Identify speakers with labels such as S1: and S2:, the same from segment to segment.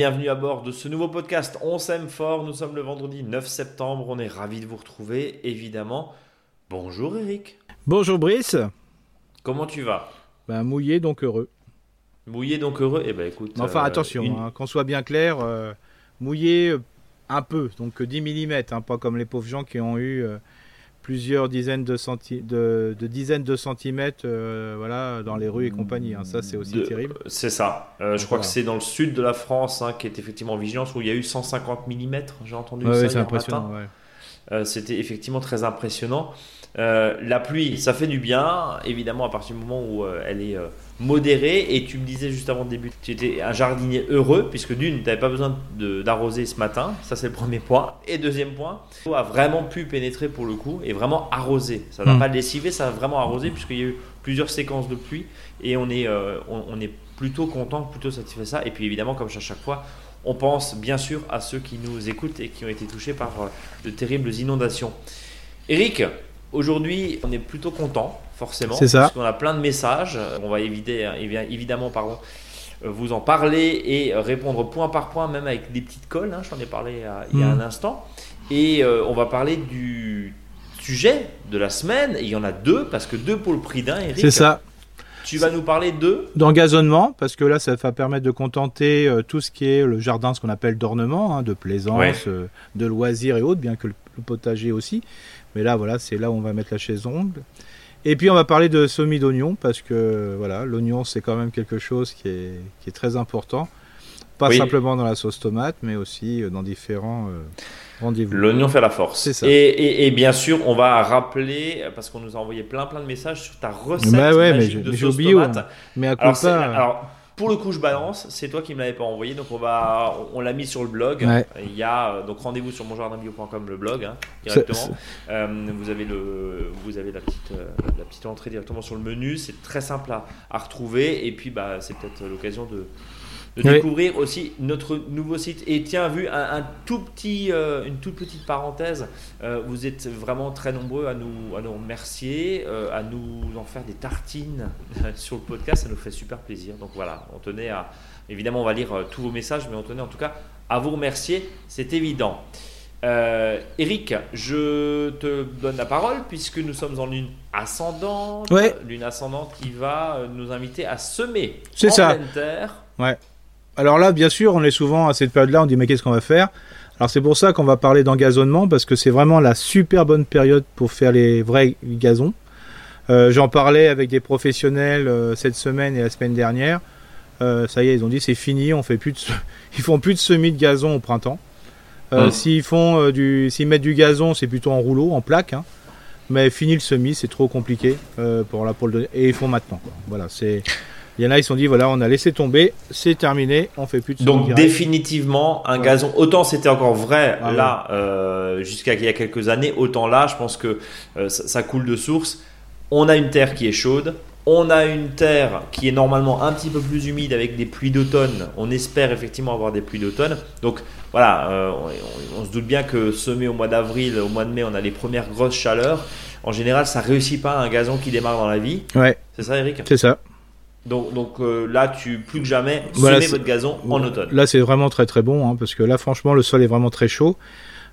S1: bienvenue à bord de ce nouveau podcast On s'aime fort. Nous sommes le vendredi 9 septembre. On est ravis de vous retrouver, évidemment. Bonjour Eric.
S2: Bonjour Brice.
S1: Comment tu vas?
S2: Ben, Mouillé donc heureux.
S1: Mouillé donc heureux? Eh ben écoute.
S2: Enfin euh, attention, hein, qu'on soit bien clair, euh, mouillé euh, un peu, donc 10 mm, hein, pas comme les pauvres gens qui ont eu plusieurs dizaines de, de, dizaines de centimètres voilà, dans les rues et compagnie. Hein. Ça, c'est aussi terrible.
S1: C'est ça. je crois que c'est dans le sud de la France qui est effectivement en vigilance où il y a eu 150 mm. J'ai entendu ça.
S2: c'est impressionnant.
S1: C'était effectivement très impressionnant. Euh, la pluie, ça fait du bien, évidemment, à partir du moment où euh, elle est euh, modérée. Et tu me disais juste avant le début, tu étais un jardinier heureux, puisque d'une, tu n'avais pas besoin d'arroser ce matin. Ça, c'est le premier point. Et deuxième point, tu a vraiment pu pénétrer pour le coup et vraiment arroser. Ça n'a hmm. pas lessivé, ça a vraiment arrosé, puisqu'il y a eu plusieurs séquences de pluie. Et on est, on, est plutôt content, plutôt satisfait de ça. Et puis évidemment, comme à chaque fois, on pense bien sûr à ceux qui nous écoutent et qui ont été touchés par de terribles inondations. Eric, Aujourd'hui, on est plutôt content, forcément.
S2: C'est ça.
S1: Parce qu'on a plein de messages. On va éviter, évidemment pardon, euh, vous en parler et répondre point par point, même avec des petites colles. Hein, J'en ai parlé euh, il y a mm. un instant. Et euh, on va parler du sujet de la semaine. il y en a deux, parce que deux pour le prix d'un, Eric.
S2: C'est ça.
S1: Tu vas nous parler de
S2: D'engazonnement, parce que là, ça va permettre de contenter tout ce qui est le jardin, ce qu'on appelle d'ornement, hein, de plaisance, de loisirs et autres, bien que le potager aussi. Mais là, voilà, c'est là où on va mettre la chaise ongle. Et puis on va parler de semis d'oignon parce que voilà, l'oignon c'est quand même quelque chose qui est, qui est très important. Pas simplement dans la sauce tomate, mais aussi euh, dans différents euh, rendez-vous.
S1: L'oignon fait la force.
S2: C'est ça.
S1: Et, et, bien sûr, on va rappeler, parce qu'on nous a envoyé plein plein de messages sur ta recette
S2: bah ouais,
S1: magique
S2: mais
S1: de sauce tomate.
S2: Mais à alors,
S1: alors, pour le coup, je balance. C'est toi qui me l'avais pas envoyé, donc on va, on, l'a mis sur le blog. Il y a euh, donc rendez-vous sur monjardinbio.com le blog hein, directement. Euh, vous avez le, vous avez la petite, euh, la petite entrée directement sur le menu. C'est très simple à, à retrouver. Et puis bah, c'est peut-être l'occasion de de découvrir aussi notre nouveau site. Et tiens, vu un, tout petit, euh, une toute petite parenthèse, euh, vous êtes vraiment très nombreux à nous, à nous remercier, euh, à nous en faire des tartines sur le podcast. Ça nous fait super plaisir. Donc voilà, on tenait à. Évidemment, on va lire tous vos messages, mais on tenait en tout cas à vous remercier. C'est évident. Eric, je te donne la parole puisque nous sommes en lune ascendante. Lune ascendante qui va nous inviter à semer
S2: en ça.
S1: pleine terre.
S2: Ouais. Alors là, bien sûr, on est souvent à cette période-là, on dit mais qu'est-ce qu'on va faire? Alors c'est pour ça qu'on va parler d'engazonnement, parce que c'est vraiment la super bonne période pour faire les vrais gazons. Euh, j'en parlais avec des professionnels euh, cette semaine et la semaine dernière. Euh, ça y est, ils ont dit c'est fini, on fait plus de, ils font plus de semis de gazon au printemps. S'ils font du, s'ils mettent du gazon, c'est plutôt en rouleau, en plaque. Hein. Mais fini le semis, c'est trop compliqué pour la pour le donner. Et ils font maintenant. Voilà, c'est il y en a, ils se sont dit, voilà, on a laissé tomber, c'est terminé, on fait plus de
S1: Donc définitivement, un gazon, autant c'était encore vrai ah là, euh, jusqu'à il y a quelques années, autant là, je pense que euh, ça, coule de source. On a une terre qui est chaude, on a une terre qui est normalement un petit peu plus humide avec des pluies d'automne. On espère effectivement avoir des pluies d'automne. Donc voilà, euh, on, se doute bien que semé au mois d'avril, au mois de mai, on a les premières grosses chaleurs. En général, ça réussit pas un gazon qui démarre dans la vie.
S2: Ouais.
S1: C'est ça, Eric?
S2: C'est ça.
S1: Donc, donc euh, là, tu plus que jamais semez votre gazon en automne.
S2: Là, c'est vraiment très très bon hein, parce que là, franchement, le sol est vraiment très chaud.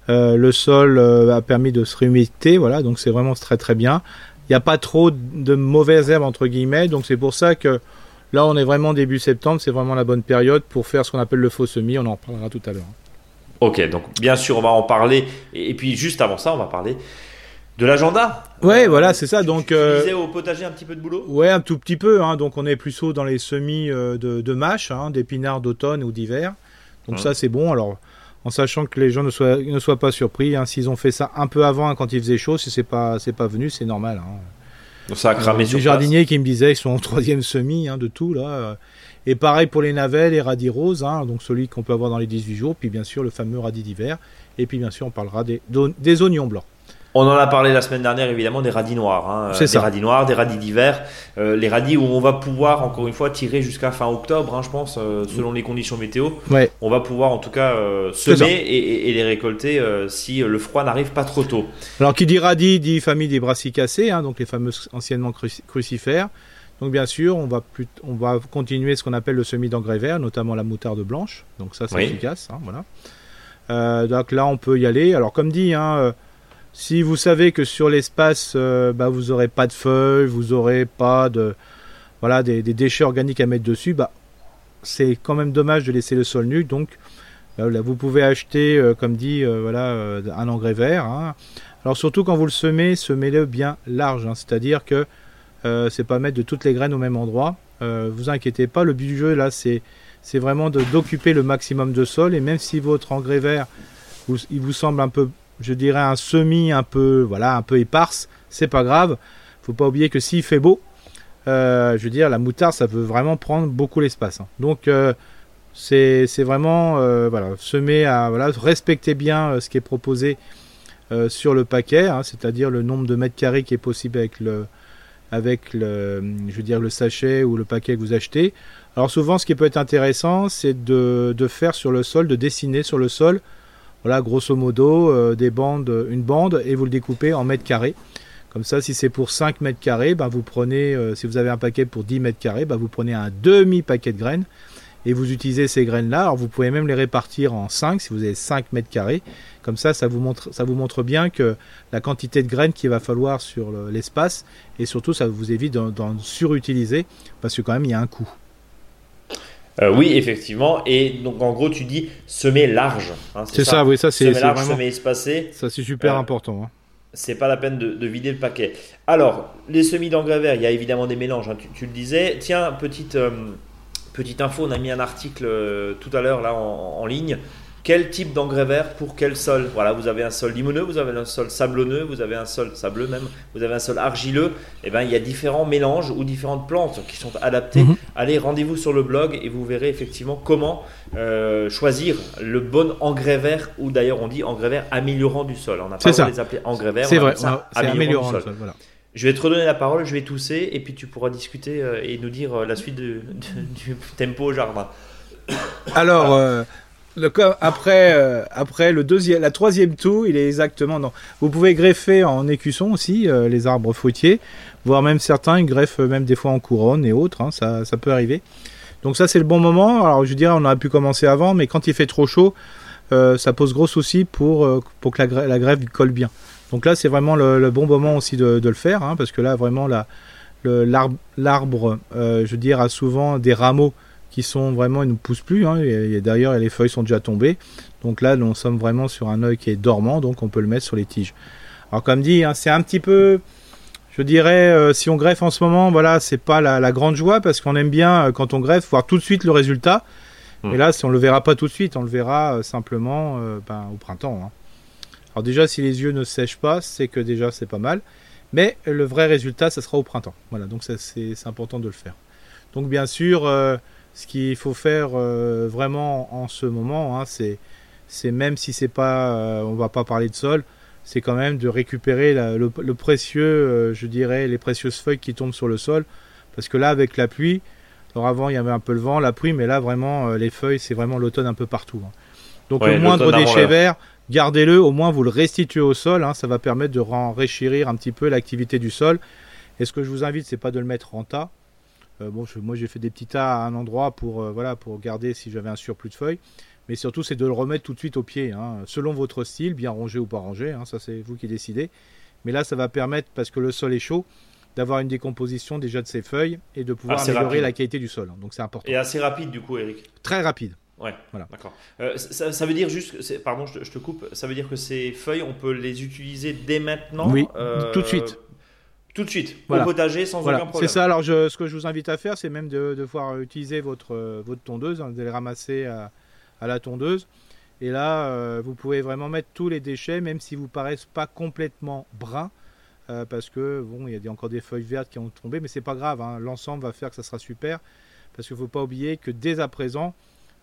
S2: Euh, le sol euh, a permis de se réhumiditer, voilà, donc c'est vraiment très très bien. Il n'y a pas trop de mauvaises herbes entre guillemets, donc c'est pour ça que là, on est vraiment début septembre, c'est vraiment la bonne période pour faire ce qu'on appelle le faux semis. On en parlera tout à l'heure.
S1: Ok, donc bien sûr, on va en parler. Et, et puis juste avant ça, on va parler de l'agenda.
S2: Ouais, voilà, c'est ça. donc,
S1: tu, euh, disais au potager un petit peu de boulot?
S2: Ouais, un tout petit peu. Hein, donc, on est plus haut dans les semis euh, de, de mâches, hein, d'épinards d'automne ou d'hiver. Donc, ça, c'est bon. Alors, en sachant que les gens ne soient, ne soient pas surpris, hein, s'ils ont fait ça un peu avant, quand il faisait chaud, si c'est pas, c'est pas venu, c'est normal.
S1: Donc, ça a cramé euh, sur
S2: Les jardiniers qui me disaient, ils sont en troisième semis de tout là. Et pareil pour les navets, les radis roses, donc celui qu'on peut avoir dans les 18 jours, puis bien sûr le fameux radis d'hiver. Et puis bien sûr, on parlera des, des oignons blancs.
S1: On en a parlé la semaine dernière, évidemment, des radis noirs. Hein,
S2: des ça.
S1: radis noirs, des radis d'hiver. Euh, les radis où on va pouvoir, encore une fois, tirer jusqu'à fin octobre, hein, je pense, euh, selon les conditions météo. On va pouvoir, en tout cas, euh, semer et, les récolter si le froid n'arrive pas trop tôt.
S2: Alors, qui dit radis dit famille des brassicacées, hein, donc les fameux anciennement crucifères. Donc bien sûr, on va, plus, on va continuer ce qu'on appelle le semis d'engrais vert, notamment la moutarde blanche. Donc ça, c'est efficace. Hein, voilà. Euh, donc là, on peut y aller. Alors comme dit, hein, euh, si vous savez que sur l'espace, euh, bah, vous n'aurez pas de feuilles, vous n'aurez pas de, voilà, des, déchets organiques à mettre dessus, bah, c'est quand même dommage de laisser le sol nu. Donc là, vous pouvez acheter, comme dit, voilà, un engrais vert. Hein. Alors surtout quand vous le semez, semez-le bien large. C'est-à-dire que euh, c'est pas mettre de toutes les graines au même endroit. Euh, vous inquiétez pas, le but du jeu là, c'est c'est vraiment d'occuper le maximum de sol. Et même si votre engrais vert, il vous semble un peu, je dirais un semi un peu, voilà, un peu éparse, c'est pas grave. Faut pas oublier que s'il fait beau, euh, je veux dire, la moutarde, ça peut vraiment prendre beaucoup l'espace. Hein. Donc c'est vraiment voilà, semer à voilà, respecter bien ce qui est proposé sur le paquet, hein, c'est-à-dire le nombre de mètres carrés qui est possible avec le, avec le, je veux dire, le sachet ou le paquet que vous achetez. Alors souvent, ce qui peut être intéressant, c'est de, faire sur le sol, de dessiner sur le sol, voilà, grosso modo, euh, des bandes, une bande, et vous le découpez en mètres carrés. Comme ça, si c'est pour 5 mètres carrés, ben vous prenez, euh, si vous avez un paquet pour 10 mètres carrés, ben vous prenez un demi-paquet de graines et vous utilisez ces graines-là. Alors vous pouvez même les répartir en 5 si vous avez 5 mètres carrés. Comme ça, ça vous montre, ça vous montre bien que la quantité de graines qu'il va falloir sur l'espace et surtout ça vous évite d'en surutiliser parce que quand même il y a un coût.
S1: Euh, oui, effectivement. Et donc, en gros, tu dis semer large.
S2: Hein, c'est ça, oui, ça c'est
S1: semer large, semer espacé.
S2: Ça c'est super euh, important. Hein.
S1: C'est pas la peine de, vider le paquet. Alors, les semis d'engrais verts, il y a évidemment des mélanges. Hein, tu, le disais. Tiens, petite. Euh, Petite info, on a mis un article tout à l'heure là en, ligne. Quel type d'engrais vert pour quel sol Voilà, vous avez un sol limoneux, vous avez un sol sablonneux, vous avez un sol sableux même, vous avez un sol argileux. Et eh ben, il y a différents mélanges ou différentes plantes qui sont adaptées. Mhm. Allez, rendez-vous sur le blog et vous verrez effectivement comment euh, choisir le bon engrais vert ou d'ailleurs on dit engrais vert améliorant du sol. On n'a pas de les appeler engrais vert.
S2: C'est vrai, améliorant, du sol. Voilà.
S1: Je vais te redonner la parole, je vais tousser et puis tu pourras discuter euh, et nous dire euh, la suite du tempo au jardin.
S2: Alors, euh, le, après, le deuxième, la troisième toux, il est exactement non. Vous pouvez greffer en écusson aussi les arbres fruitiers, voire même certains ils greffent même des fois en couronne et autres, hein, ça, peut arriver. Donc ça c'est le bon moment. Alors je dirais on aurait pu commencer avant, mais quand il fait trop chaud, ça pose gros souci pour, que la, la greffe colle bien. Donc là, c'est vraiment le, bon moment aussi de, le faire, hein, parce que là, vraiment, l'arbre, euh, je dire, a souvent des rameaux qui sont vraiment, ils ne poussent plus. Hein, et, d'ailleurs, les feuilles sont déjà tombées. Donc là, nous sommes vraiment sur un œil qui est dormant, donc on peut le mettre sur les tiges. Alors comme dit, hein, c'est un petit peu, je dirais, euh, si on greffe en ce moment, voilà, c'est pas la, grande joie parce qu'on aime bien euh, quand on greffe voir tout de suite le résultat. Et mmh. là, si on le verra pas tout de suite, on le verra simplement ben, au printemps. Alors déjà, si les yeux ne sèchent pas, c'est que déjà c'est pas mal. Mais le vrai résultat, ça sera au printemps. Voilà, donc c'est important de le faire. Donc bien sûr, euh, ce qu'il faut faire euh, vraiment en ce moment, hein, c'est même si c'est pas, euh, on va pas parler de sol, c'est quand même de récupérer le, précieux, je dirais, les précieuses feuilles qui tombent sur le sol, parce que là, avec la pluie, alors avant il y avait un peu le vent, la pluie, mais là vraiment les feuilles, c'est vraiment l'automne un peu partout. Hein. Donc le moindre déchet vert, gardez-le, au moins vous le restituez au sol, hein, ça va permettre de renréchérir un petit peu l'activité du sol. Et ce que je vous invite, c'est pas de le mettre en tas. Euh, bon, moi j'ai fait des petits tas à un endroit pour, euh, voilà, pour garder si j'avais un surplus de feuilles. Mais surtout, c'est de le remettre tout de suite au pied, hein, selon votre style, bien rangé ou pas rangé, hein, ça c'est vous qui décidez. Mais là, ça va permettre, parce que le sol est chaud, d'avoir une décomposition déjà de ses feuilles et de pouvoir améliorer la qualité du sol. Donc c'est important.
S1: Et assez rapide du coup, Eric?
S2: Très rapide.
S1: Ouais, voilà. d'accord. Euh, ça, veut dire juste, pardon, je te, coupe, ça veut dire que ces feuilles, on peut les utiliser dès maintenant?
S2: Oui, tout de suite.
S1: Tout de suite, au potager sans aucun problème.
S2: C'est ça, alors je, ce que je vous invite à faire, c'est même de, de, pouvoir utiliser votre, votre tondeuse, hein, de les ramasser à, à, la tondeuse. Et là, euh, vous pouvez vraiment mettre tous les déchets, même si vous paraissent pas complètement bruns, parce que bon, il y a encore des feuilles vertes qui ont tombé, mais c'est pas grave. Hein, l'ensemble va faire que ça sera super, parce qu'il faut pas oublier que dès à présent,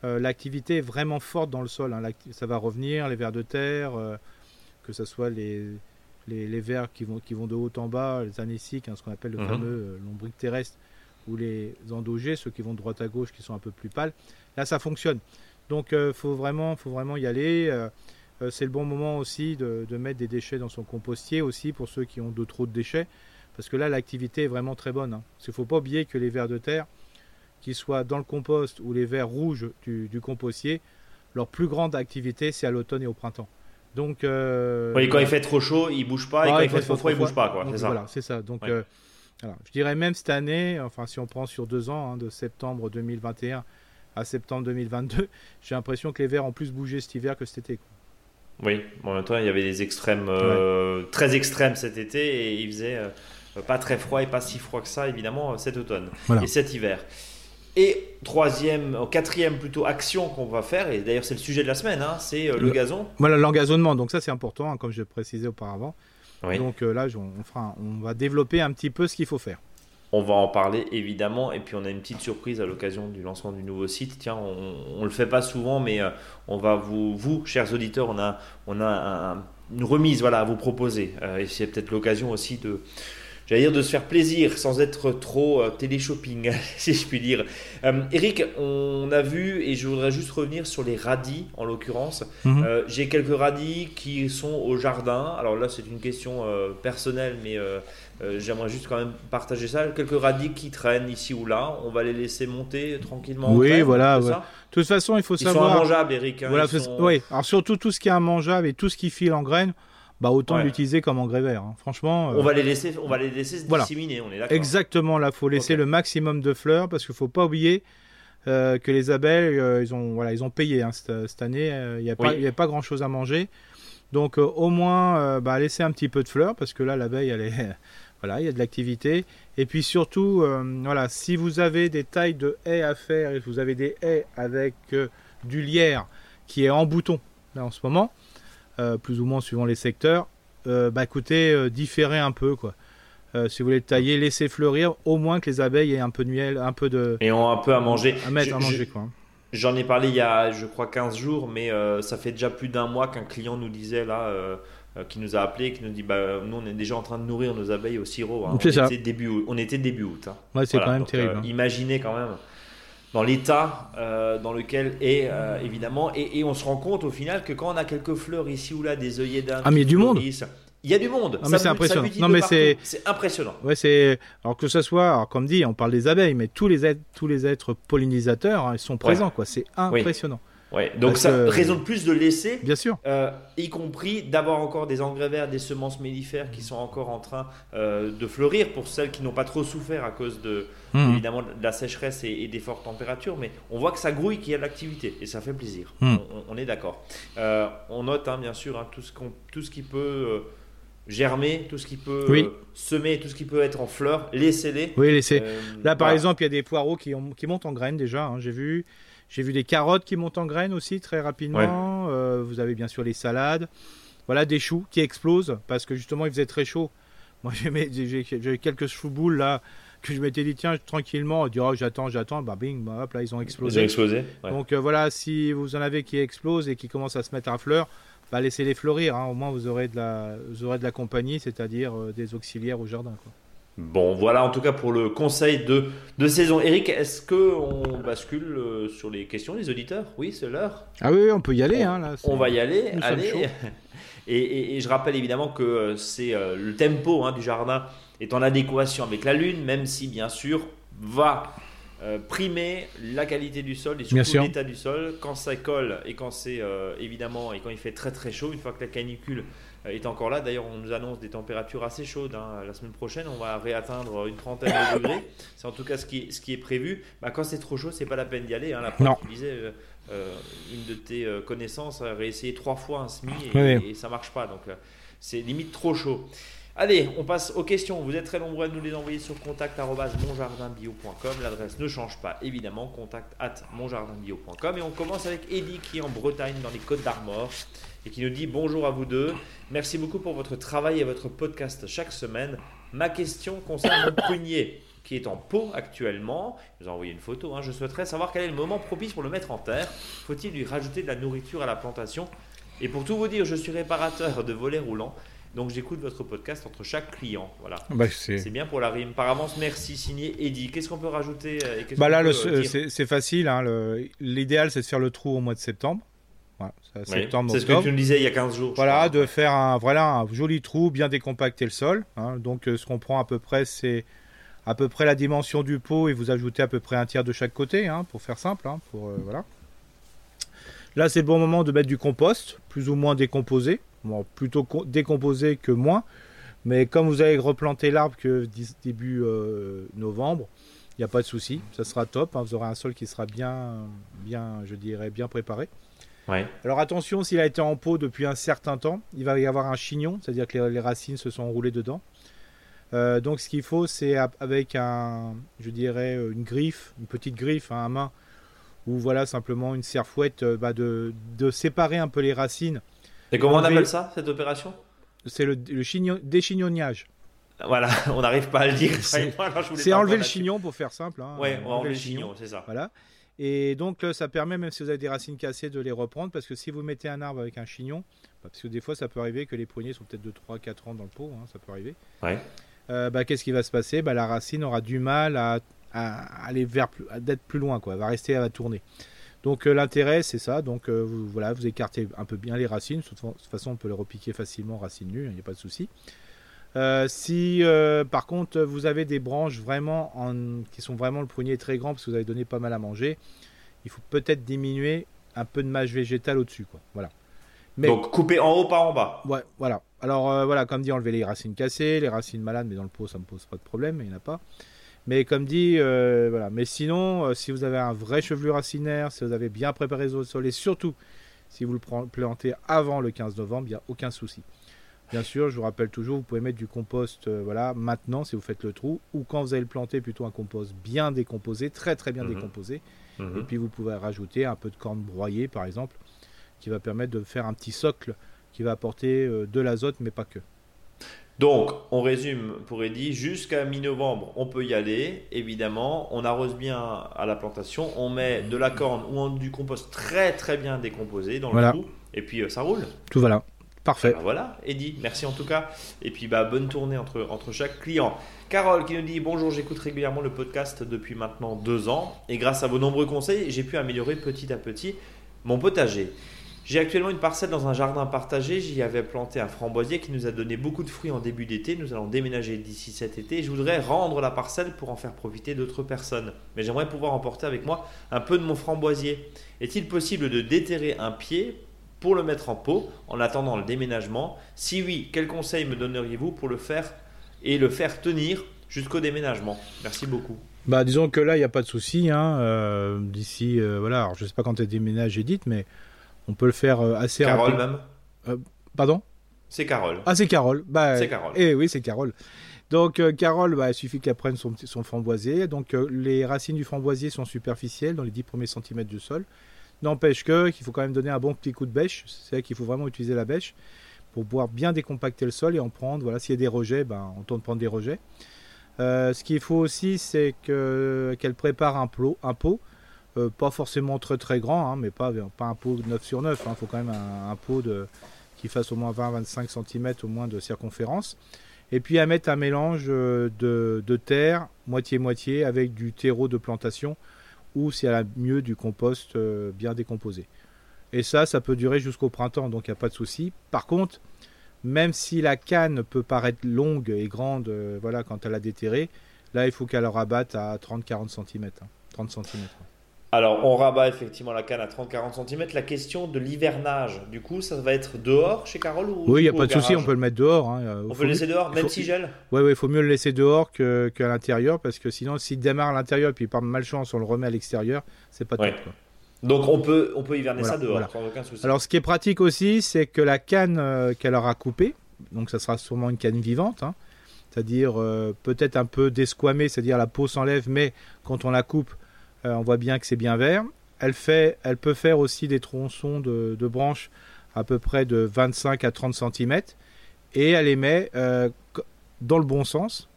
S2: euh, l'activité est vraiment forte dans le sol. Hein. Ça va revenir, les vers de terre, euh, que ce soit les, les, vers qui vont, qui vont de haut en bas, les anéciques, hein, ce qu'on appelle le mhm. fameux euh, lombric terrestre, ou les endogés, ceux qui vont de droite à gauche, qui sont un peu plus pâles. Là, ça fonctionne. Donc, il faut, vraiment, faut vraiment y aller. c'est le bon moment aussi de, de, mettre des déchets dans son compostier aussi, pour ceux qui ont de trop de déchets. Parce que là, l'activité est vraiment très bonne. Hein. Parce qu'il ne faut pas oublier que les vers de terre, qu'ils soient dans le compost ou les vers rouges du, compostier, leur plus grande activité, c'est à l'automne et au printemps. Donc,
S1: euh, oui, quand il fait trop chaud, il bouge pas, et quand il fait trop froid, il bouge pas, quoi.
S2: C'est ça. Voilà, c'est ça. Donc, euh, je dirais même cette année, enfin, si on prend sur deux ans, hein, de septembre 2021 à septembre 2022, j'ai l'impression que les vers ont plus bougé cet hiver que cet été.
S1: Oui, en même temps, il y avait des extrêmes euh, très extrêmes cet été et il faisait pas très froid et pas si froid que ça, évidemment, cet automne et cet hiver. Et troisième, euh, quatrième plutôt action qu'on va faire, et d'ailleurs c'est le sujet de la semaine, hein, c'est euh, le, gazon.
S2: Voilà l'engazonnement, donc ça c'est important, hein, comme je le précisais auparavant. Donc euh, là on, fera, on va développer un petit peu ce qu'il faut faire.
S1: On va en parler évidemment, et puis on a une petite surprise à l'occasion du lancement du nouveau site. Tiens, on, ne le fait pas souvent, mais on va vous, vous, chers auditeurs, on a, on a une remise voilà, à vous proposer, et c'est peut-être l'occasion aussi de j'allais dire de se faire plaisir sans être trop euh, télé-shopping, si je puis dire. Euh, Eric, on a vu, et je voudrais juste revenir sur les radis en l'occurrence. Mhm. Euh, j'ai quelques radis qui sont au jardin. Alors là, c'est une question personnelle, mais j'aimerais juste quand même partager ça. Quelques radis qui traînent ici ou là. On va les laisser monter tranquillement.
S2: Oui, voilà. De toute façon, il faut savoir.
S1: Ils sont mangeables, Eric.
S2: Hein, voilà, Oui, alors surtout tout ce qui est mangeable et tout ce qui file en graines bah autant l'utiliser comme engrais vert. Hein. Franchement,
S1: on va les laisser, on va les laisser se disséminer. On est d'accord.
S2: Exactement, là, faut laisser le maximum de fleurs parce qu'il faut pas oublier euh, que les abeilles, euh, ils ont, voilà, ils ont payé hein, cette, année. Euh, il n'y a pas, il a pas grand chose à manger. Donc au moins, bah, laisser un petit peu de fleurs parce que là, l'abeille, elle est, voilà, il y a de l'activité. Et puis surtout, voilà, si vous avez des tailles de haies à faire et vous avez des haies avec du lierre qui est en bouton là en ce moment euh, plus ou moins suivant les secteurs, euh, bah écoutez, euh, différez un peu quoi. si vous voulez tailler, laissez fleurir, au moins que les abeilles aient un peu de miel, un peu de.
S1: Et ont un peu à manger.
S2: À mettre à manger quoi.
S1: J'en ai parlé il y a, je crois, 15 jours, mais ça fait déjà plus d'un mois qu'un client nous disait là, qui nous a appelé, qui nous dit bah, nous on est déjà en train de nourrir nos abeilles au sirop. Hein. On, Était début, on était début août. Hein.
S2: Ouais, c'est quand même terrible. Hein.
S1: Imaginez quand même dans l'état euh, dans lequel est euh, évidemment. Et, et, on se rend compte au final que quand on a quelques fleurs ici ou là des œillets d'un
S2: ah mais il y a du monde.
S1: Il y a du monde.
S2: Mais c'est impressionnant. non mais c'est
S1: impressionnant.
S2: Ouais c'est alors que ce soit alors, comme dit on parle des abeilles mais tous les êtres tous les êtres pollinisateurs hein, ils sont présents quoi. C'est impressionnant
S1: Ouais, donc ça euh, raison de plus de laisser,
S2: bien sûr,
S1: euh, y compris d'avoir encore des engrais verts, des semences mellifères qui sont encore en train euh, de fleurir pour celles qui n'ont pas trop souffert à cause de hmm. évidemment de la sécheresse et, des fortes températures, mais on voit que ça grouille, qu'il y a de l'activité et ça fait plaisir. Hmm. On, est d'accord. on note hein, bien sûr hein, tout ce qu'on, tout ce qui peut germer, tout ce qui peut semer, tout ce qui peut être en fleurs, laissez-les.
S2: Oui, laissez. Là, par exemple, il y a des poireaux qui, ont, qui montent en graines déjà. Hein, j'ai vu. J'ai vu des carottes qui montent en graines aussi très rapidement. Euh, vous avez bien sûr les salades. Voilà, des choux qui explosent parce que justement il faisait très chaud. Moi j'ai quelques choux boules là que je m'étais dit tiens tranquillement, oh, j'attends, j'attends, bah bing, bah, hop là ils ont explosé.
S1: Ils ont explosé.
S2: Donc euh, voilà, si vous en avez qui explosent et qui commencent à se mettre à fleur, bah laissez-les fleurir. Hein. Au moins vous aurez de la, vous aurez de la compagnie, c'est-à-dire euh, des auxiliaires au jardin. Quoi.
S1: Bon, voilà en tout cas pour le conseil de, de saison. Eric, est-ce que on bascule euh, sur les questions des auditeurs? Oui, c'est l'heure.
S2: Ah oui, on peut y aller. On, hein, là,
S1: on va y aller. Allez. Et, et, je rappelle évidemment que euh, c'est euh, le tempo hein, du jardin est en adéquation avec la lune, même si bien sûr va primer la qualité du sol et surtout l'état du sol quand ça colle et quand c'est évidemment et quand il fait très très chaud une fois que la canicule est encore là. D'ailleurs, on nous annonce des températures assez chaudes. Hein. La semaine prochaine, on va réatteindre une trentaine de degrés. C'est en tout cas ce qui, ce qui est prévu. Bah, quand c'est trop chaud, c'est pas la peine d'y aller. Hein. La preuve, tu disais, euh, euh, une de tes connaissances a réessayé trois fois un SMI et, ça marche pas. Donc, c'est limite trop chaud. Allez, on passe aux questions. Vous êtes très nombreux à nous les envoyer sur contact@monjardinbio.com. L'adresse ne change pas, évidemment. Contact at monjardinbio.com. Et on commence avec Eddie qui est en Bretagne, dans les Côtes d'Armor et qui nous dit bonjour à vous deux. Merci beaucoup pour votre travail et votre podcast chaque semaine. Ma question concerne mon prunier qui est en pot actuellement. Il nous a envoyé une photo. Hein. Je souhaiterais savoir quel est le moment propice pour le mettre en terre. Faut-il lui rajouter de la nourriture à la plantation? Et pour tout vous dire, je suis réparateur de volets roulants. Donc j'écoute votre podcast entre chaque client. Voilà.
S2: Bah, c'est
S1: bien pour la rime. Par avance, merci. Signé Eddy. Qu'est-ce qu'on peut rajouter
S2: bah Là, c'est facile. Hein. L'idéal, c'est de faire le trou au mois de septembre
S1: c'est ce que tu nous disais il y a 15 jours.
S2: Voilà, de faire un, voilà, un joli trou, bien décompacter le sol. Hein. Donc ce qu'on prend à peu près, c'est à peu près la dimension du pot et vous ajoutez à peu près un tiers de chaque côté, hein, pour faire simple. Hein, pour, voilà. Là, c'est le bon moment de mettre du compost, plus ou moins décomposé. Bon, plutôt décomposé que moins. Mais comme vous allez replanter l'arbre que début euh, novembre, il n'y a pas de souci, ça sera top. Hein. vous aurez un sol qui sera bien, bien, je dirais, bien préparé.
S1: Ouais.
S2: Alors attention, s'il a été en pot depuis un certain temps, il va y avoir un chignon, c'est-à-dire que les, racines se sont enroulées dedans. Euh, donc ce qu'il faut, c'est avec un, je dirais, une griffe, une petite griffe à main, ou voilà simplement une serfouette, euh, bah, de, de séparer un peu les racines.
S1: Et comment on appelle ça, cette opération?
S2: C'est le, le déchignonnage.
S1: Voilà, on n'arrive pas à le dire.
S2: C'est enlever le chignon pour faire simple. Hein,
S1: ouais, on enlever le chignon, c'est ça.
S2: Voilà. Et donc ça permet, même si vous avez des racines cassées, de les reprendre. Parce que si vous mettez un arbre avec un chignon, bah, parce que des fois ça peut arriver que les poignées sont peut-être de 3-4 ans dans le pot, hein, ça peut arriver.
S1: Ouais.
S2: Euh, bah, Qu'est-ce qui va se passer? Bah, La racine aura du mal à, aller vers d'être plus loin, quoi. Elle va rester à tourner. Donc euh, l'intérêt c'est ça, donc euh, vous, voilà, vous écartez un peu bien les racines, de toute façon on peut les repiquer facilement racines nues, il n'y a pas de souci. Euh, si par contre vous avez des branches vraiment en, qui sont vraiment le poignet très grand parce que vous avez donné pas mal à manger, il faut peut-être diminuer un peu de mâche végétale au-dessus. Quoi. Voilà.
S1: Donc couper en haut, pas en bas.
S2: Ouais, voilà. Alors voilà, comme dit, enlever les racines cassées, les racines malades, mais dans le pot ça me pose pas de problème, il n'y en a pas. Mais comme dit, euh, voilà. Mais sinon, euh, si vous avez un vrai chevelu racinaire, si vous avez bien préparé le sol et surtout si vous le plantez avant le 15 novembre, il n'y a aucun souci. Bien sûr, je vous rappelle toujours, vous pouvez mettre du compost euh, voilà, maintenant si vous faites le trou, ou quand vous allez le planter, plutôt un compost bien décomposé, très très bien mhm. décomposé. Mhm. Et puis vous pouvez rajouter un peu de corne broyée par exemple, qui va permettre de faire un petit socle qui va apporter de l'azote, mais pas que.
S1: Donc, on résume pour Eddy, jusqu'à mi-novembre, on peut y aller, évidemment. On arrose bien à la plantation, on met de la corne ou du compost très très bien décomposé dans le trou, et puis euh, ça roule.
S2: Tout voilà. Parfait.
S1: Ben voilà, Eddy, merci en tout cas. Et puis bah, bonne tournée entre, entre chaque client. Carole qui nous dit Bonjour, j'écoute régulièrement le podcast depuis maintenant deux ans. Et grâce à vos nombreux conseils, j'ai pu améliorer petit à petit mon potager. J'ai actuellement une parcelle dans un jardin partagé. J'y avais planté un framboisier qui nous a donné beaucoup de fruits en début d'été. Nous allons déménager d'ici cet été. Je voudrais rendre la parcelle pour en faire profiter d'autres personnes. Mais j'aimerais pouvoir emporter avec moi un peu de mon framboisier. Est-il possible de déterrer un pied pour le mettre en pot en attendant le déménagement Si oui, quels conseils me donneriez-vous pour le faire et le faire tenir jusqu'au déménagement? Merci beaucoup.
S2: Bah, disons que là, il n'y a pas de souci. Hein. Euh, d'ici, euh, voilà, je ne sais pas quand tu déménage, Edith, mais on peut le faire euh, assez
S1: Carole même?
S2: Euh, Pardon?
S1: C'est Carole.
S2: Ah, c'est Carole. Bah,
S1: c'est Carole.
S2: Eh oui, c'est Carole. Donc Carole, bah, il suffit qu'elle prenne son, son framboisier. Donc les racines du framboisier sont superficielles dans les 10 premiers centimètres du sol. N'empêche que qu'il faut quand même donner un bon petit coup de bêche. C'est qu'il faut vraiment utiliser la bêche pour pouvoir bien décompacter le sol et en prendre. Voilà, s'il y a des rejets, ben, on tente de prendre des rejets. ce qu'il faut aussi, c'est que qu'elle prépare un, plot, un pot euh, pas forcément très très grand, hein, mais pas, pas un pot 9 sur 9. Il hein. faut quand même un, pot de, qui fasse au moins 20-25 cm au moins de circonférence. Et puis à mettre un mélange euh, de, terre, moitié-moitié, avec du terreau de plantation, ou si elle a mieux du compost euh, bien décomposé. Et ça, ça peut durer jusqu'au printemps, donc il n'y a pas de souci. Par contre, même si la canne peut paraître longue et grande voilà, quand elle a déterré, là il faut qu'elle rabatte à 30-40 cm. 30 cm.
S1: Alors, on rabat effectivement la canne à 30-40 cm. La question de l'hivernage, du coup, ça va être dehors chez Carole ou
S2: Oui, il n'y a pas de souci, on peut le mettre dehors. Hein.
S1: On peut le laisser dehors, même si gèle
S2: Oui, il faut mieux le laisser dehors qu'à l'intérieur, parce que sinon, s'il démarre à l'intérieur et puis par malchance, on le remet à l'extérieur, c'est pas top.
S1: Donc on peut, on peut hiverner ça dehors, sans aucun souci.
S2: Alors ce qui est pratique aussi, c'est que la canne euh, qu'elle aura coupée, donc ça sera sûrement une canne vivante, hein, c'est-à-dire euh, peut-être un peu desquamée, c'est-à-dire la peau s'enlève, mais quand on la coupe, on voit bien que c'est bien vert. Elle, peut faire aussi des tronçons de, branches à peu près de 25 à 30 cm et elle les met euh, dans le bon sens,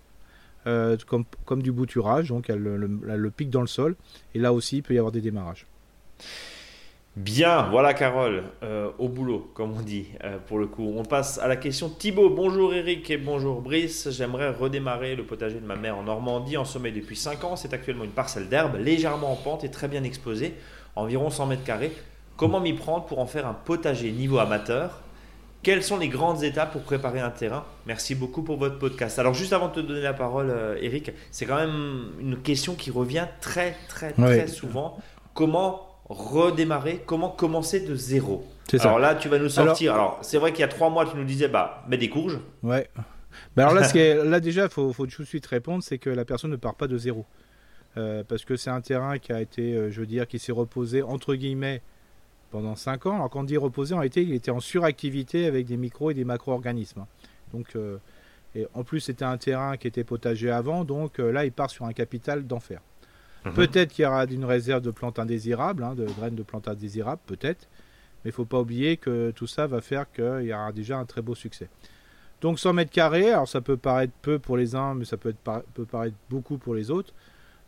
S2: euh, comme, comme, du bouturage, donc elle, elle, le pique dans le sol et là aussi il peut y avoir des démarrages.
S1: Bien, voilà Carole, euh, au boulot, comme on dit, euh, pour le coup. On passe à la question Thibaut. Bonjour Eric et bonjour Brice. J'aimerais redémarrer le potager de ma mère en Normandie, en sommet depuis 5 ans. C'est actuellement une parcelle d'herbe, légèrement en pente et très bien exposée, environ 100 mètres carrés. Comment m'y prendre pour en faire un potager niveau amateur? Quelles sont les grandes étapes pour préparer un terrain? Merci beaucoup pour votre podcast. Alors juste avant de te donner la parole, euh, Eric, c'est quand même une question qui revient très très très souvent. Comment redémarrer Comment commencer de zéro Alors là, tu vas nous sortir. Alors, c'est vrai qu'il y a trois mois, tu nous disais, bah, mets des courges.
S2: Ouais. Bah alors là, ce qui est, là déjà, il faut, faut tout de suite répondre, c'est que la personne ne part pas de zéro. Euh, parce que c'est un terrain qui a été, euh, je veux dire, qui s'est reposé entre guillemets pendant 5 ans. Alors quand on dit reposer, en réalité, il était en suractivité avec des micros et des macro-organismes. Donc, euh, et en plus, c'était un terrain qui était potager avant, donc euh, là, il part sur un capital d'enfer. Mhm. Peut-être qu'il y aura une réserve de plantes indésirables, hein, de graines de plantes indésirables, peut-être. Mais il ne faut pas oublier que tout ça va faire qu'il y aura déjà un très beau succès. Donc 100 mètres carrés, alors ça peut paraître peu pour les uns, mais ça peut, être, peut paraître beaucoup pour les autres.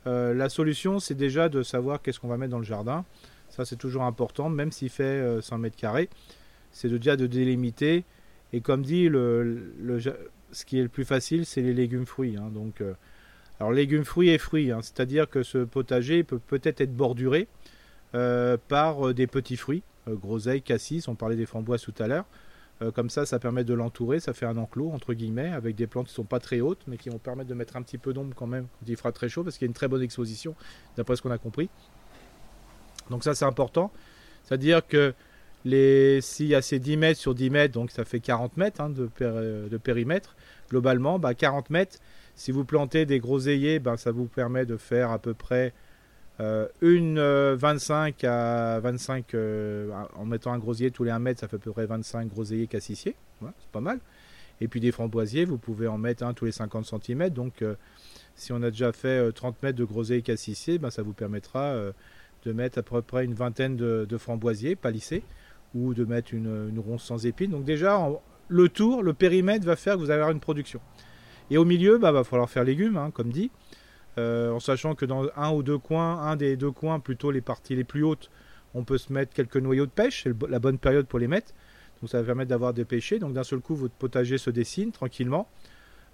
S2: Euh, la solution, c'est déjà de savoir qu'est-ce qu'on va mettre dans le jardin. Ça, c'est toujours important, même s'il fait 100 euh, mètres carrés. C'est déjà de délimiter. Et comme dit, le, ce qui est le plus facile, c'est les légumes fruits. Hein. Donc, euh, alors, légumes fruits et fruits, hein. c'est-à-dire que ce potager peut peut-être être borduré euh, par des petits fruits, groseilles, cassis, on parlait des framboises tout à l'heure. comme ça, ça permet de l'entourer, ça fait un enclos, entre guillemets, avec des plantes qui ne sont pas très hautes, mais qui vont permettre de mettre un petit peu d'ombre quand même quand il fera très chaud, parce qu'il y a une très bonne exposition, d'après ce qu'on a compris. Donc ça c'est important. C'est-à-dire que s'il y a ces 10 mètres sur 10 mètres, donc ça fait 40 mètres hein, de, périmètre, globalement, 40 bah, mètres, si vous plantez des groseilliers, bah, ça vous permet de faire à peu près euh, une 25 euh, à 25, euh, en mettant un grosier tous les 1 mètre, ça fait à peu près 25 groseilliers cassissiers, c'est pas mal. Et puis des framboisiers, vous pouvez en mettre un tous les 50 cm, donc si on a déjà fait 30 mètres de groseilliers cassissiers, bah, ça vous permettra de mettre à peu près une vingtaine de, framboisiers palissés ou de mettre une, ronce sans épines. Donc déjà, le tour, le périmètre va faire que vous allez avoir une production. Et au milieu, bah, va falloir faire légumes, hein, comme dit, euh, en sachant que dans un ou deux coins, un des deux coins, plutôt les parties les plus hautes, on peut se mettre quelques noyaux de pêche, c'est la bonne période pour les mettre. Donc ça va permettre d'avoir des pêchés. Donc d'un seul coup, votre potager se dessine tranquillement.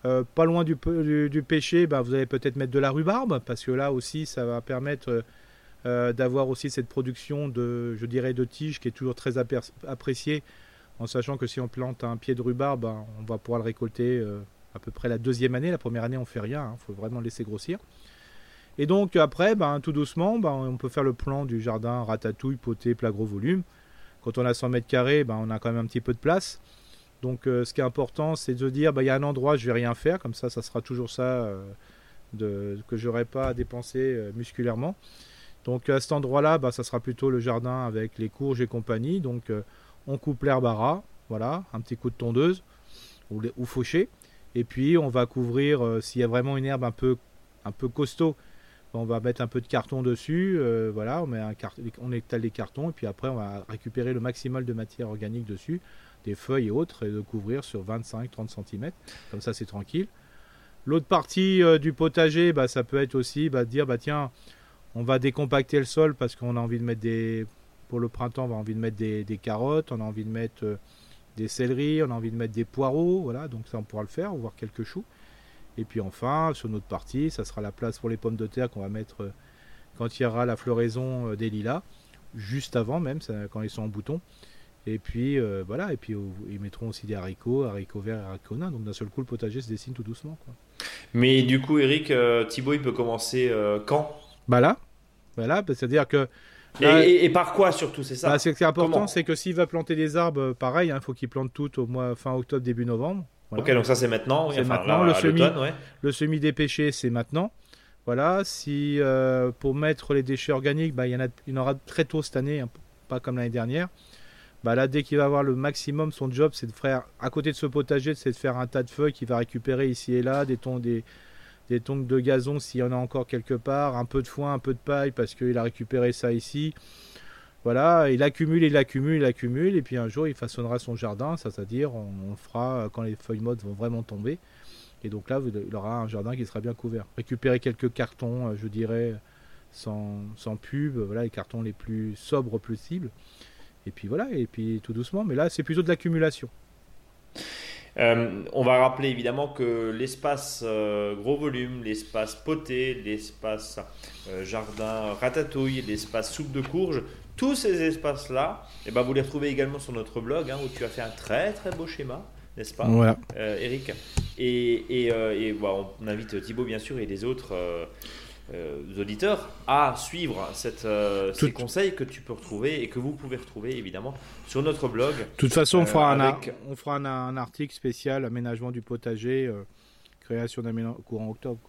S2: Euh, pas loin du, pêcher, bah, vous allez peut-être mettre de la rhubarbe, parce que là aussi, ça va permettre euh, d'avoir aussi cette production de, je dirais, de tiges qui est toujours très appréciée, en sachant que si on plante un pied de rhubarbe, ben, on va pouvoir le récolter à peu près la deuxième année. La première année, on fait rien, il hein, faut vraiment laisser grossir. Et donc après, ben, tout doucement, ben, on peut faire le plan du jardin ratatouille, poté, plat gros volume. Quand on a 100 mètres carrés, ben, on a quand même un petit peu de place. Donc euh, ce qui est important, c'est de dire, il y a un endroit, je vais rien faire, comme ça, ça sera toujours ça de, que j'aurai pas à dépenser musculairement. Donc à cet endroit-là, bah, ça sera plutôt le jardin avec les courges et compagnie. Donc euh, on coupe l'herbe à ras, voilà, un petit coup de tondeuse ou, ou fauché. Et puis on va couvrir, euh, s'il y a vraiment une herbe un peu, un peu costaud, on va mettre un peu de carton dessus. Euh, voilà, on, met on étale les cartons et puis après on va récupérer le maximal de matière organique dessus, des feuilles et autres, et de couvrir sur 25-30 cm. Comme ça c'est tranquille. L'autre partie du potager, bah, ça peut être aussi bah, dire bah tiens, on va décompacter le sol parce qu'on a envie de mettre des. Pour le printemps, on a envie de mettre des, carottes, on a envie de mettre euh, des céleris, on a envie de mettre des poireaux, voilà, donc ça on pourra le faire, ou voir quelques choux. Et puis enfin, sur notre partie, ça sera la place pour les pommes de terre qu'on va mettre euh, quand il y aura la floraison euh, des lilas, juste avant même, quand ils sont en bouton. Et puis voilà, et puis ils mettront aussi des haricots, haricots verts et haricots nains. Donc d'un seul coup, le potager se dessine tout doucement.
S1: Mais du coup, Eric, Thibaut, il peut commencer quand?
S2: Bah là, voilà, c'est-à-dire que.
S1: Et, par quoi surtout, c'est ça
S2: bah, Ce qui est important, c'est que s'il va planter des arbres, euh, pareil, il hein, faut qu'il plante tout au mois fin octobre, début novembre.
S1: Ok, donc ça c'est maintenant.
S2: C'est maintenant. le, semi, le semi dépêché, c'est maintenant. Voilà, si euh, pour mettre les déchets organiques, bah, il, y en a, il y en aura très tôt cette année, hein, pas comme l'année dernière. Bah, là, dès qu'il va avoir le maximum, son job, c'est de faire, à côté de ce potager, c'est de faire un tas de feuilles qu'il va récupérer ici et là, des tons, des, des tongs de gazon s'il y en a encore quelque part, un peu de foin, un peu de paille parce qu'il a récupéré ça ici. Voilà, il accumule, il accumule, il accumule, et puis un jour il façonnera son jardin, c'est-à-dire on, le fera quand les feuilles mortes vont vraiment tomber. Et donc là, il aura un jardin qui sera bien couvert. Récupérer quelques cartons, euh, je dirais, sans, sans pub, voilà, les cartons les plus sobres possibles. Et puis voilà, et puis tout doucement, mais là c'est plutôt de l'accumulation.
S1: Euh, on va rappeler évidemment que l'espace euh, gros volume, l'espace poté, l'espace euh, jardin ratatouille, l'espace soupe de courge, Tous ces espaces-là, et eh ben, vous les retrouvez également sur notre blog hein, où tu as fait un très très beau schéma, n'est-ce pas, Eric? Et, et, euh, on invite Thibaut bien sûr et les autres euh, auditeurs à suivre cette, ces conseils que tu peux retrouver et que vous pouvez retrouver évidemment sur notre blog. De
S2: toute façon, on fera, un, on fera un, article spécial aménagement du potager, création d'un courant octobre.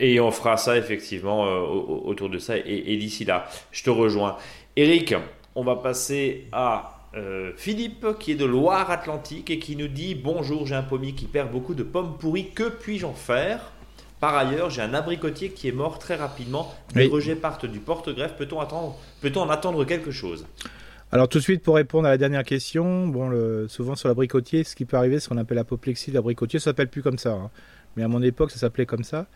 S1: Et on fera ça effectivement autour de ça. Et, et d'ici là, je te rejoins. Eric, on va passer à euh, Philippe qui est de Loire-Atlantique et qui nous dit Bonjour, j'ai un pommier qui perd beaucoup de pommes pourries, que puis-je en faire? Par ailleurs, j'ai un abricotier qui est mort très rapidement. Les rejets partent du porte-greffe. Peut-on attendre, peut en attendre quelque chose?
S2: Alors tout de suite pour répondre à la dernière question, bon souvent sur l'abricotier, ce qui peut arriver, ce qu'on appelle l'apoplexie l'abricotier, ça s'appelle plus comme ça, hein. mais à mon époque ça s'appelait comme ça.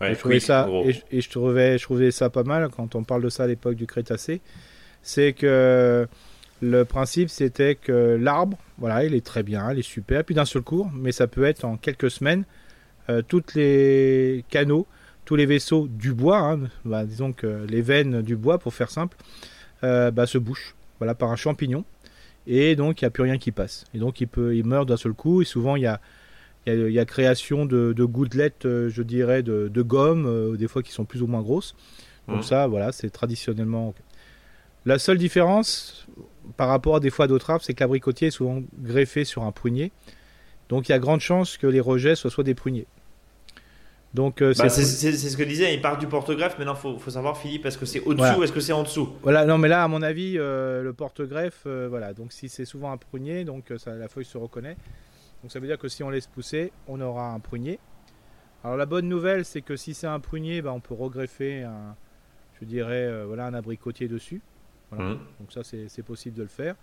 S2: et je trouvais ça, et, je, trouvais, je trouvais ça pas mal quand on parle de ça à l'époque du Crétacé c'est que le principe c'était que l'arbre, voilà, il est très bien, il est super, puis d'un seul coup, mais ça peut être en quelques semaines, euh, tous les canaux, tous les vaisseaux du bois, hein, bah, disons que les veines du bois, pour faire simple, euh, bah, se bouchent, voilà, par un champignon, et donc il n'y a plus rien qui passe. Et donc il peut, il meurt d'un seul coup, et souvent il y a il y, a, création de, gouttelettes, euh, je dirais, de, gomme, des fois qui sont plus ou moins grosses. Donc mmh. ça, voilà, c'est traditionnellement la seule différence par rapport à des fois d'autres arbres, c'est que l'abricotier est souvent greffé sur un prunier. Donc il y a grande chance que les rejets soient soit des pruniers.
S1: Donc euh, bah, c'est ce que disait, il part du porte-greffe. Maintenant, il faut, savoir, Philippe, est-ce que c'est au-dessous ou est-ce que c'est en dessous?
S2: Voilà, non, mais là, à mon avis, euh, le porte-greffe, euh, voilà. Donc si c'est souvent un prunier, donc ça, la feuille se reconnaît. Donc ça veut dire que si on laisse pousser, on aura un prunier. Alors la bonne nouvelle, c'est que si c'est un prunier, bah, on peut regreffer un, je dirais, voilà, un abricotier dessus. Mmh. Donc ça, c'est possible de le faire.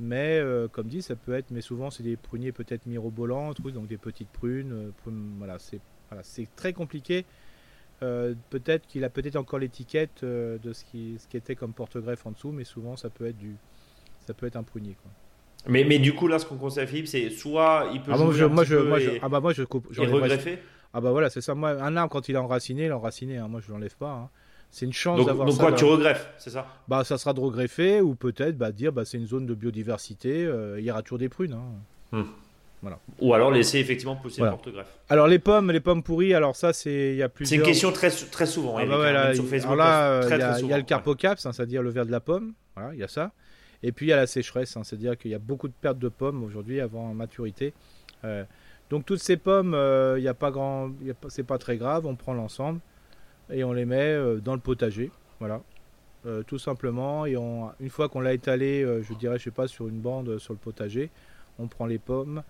S2: Mais euh, comme dit, ça peut être, mais souvent c'est des pruniers peut-être mirobolants, donc des petites prunes. Euh, voilà, c'est voilà, très compliqué. Euh, peut-être qu'il a peut-être encore l'étiquette de ce qui, ce qui était comme porte-greffe en dessous, mais souvent ça peut être du, ça peut être un prunier. Quoi.
S1: Mais, mais du coup là, ce qu'on conseille à Philippe, c'est soit il peut
S2: ah
S1: moi,
S2: je, moi, je, moi, je, ah bah moi je coupe,
S1: et regreffer.
S2: Ah bah voilà, c'est ça. Moi, un arbre quand il est enraciné, il est enraciné. Hein. moi je l'enlève pas. Hein. C'est une chance d'avoir
S1: ça. Donc quoi, tu regreffes, c'est ça?
S2: Bah ça sera de regreffer ou peut-être bah, dire bah c'est une zone de biodiversité, euh, il y aura toujours des prunes. Hein.
S1: Hmm. Voilà. Ou alors laisser effectivement pousser le porte-greffe.
S2: Alors les pommes, les pommes pourries, alors ça c'est il y a plusieurs.
S1: C'est une question très très souvent.
S2: Ah bah là, sur Facebook. là, il y, a le carpocaps, hein, c'est-à-dire le verre de la pomme. Voilà, il y a ça. Et puis il y a la sécheresse, hein, c'est-à-dire qu'il y a beaucoup de pertes de pommes aujourd'hui avant maturité. Euh, donc toutes ces pommes, euh, il n'y a pas grand, c'est pas très grave, on prend l'ensemble et on les met euh, dans le potager. Voilà. Euh, tout simplement. Et on, une fois qu'on l'a étalé, euh, je dirais, je sais pas, sur une bande sur le potager, on prend les pommes,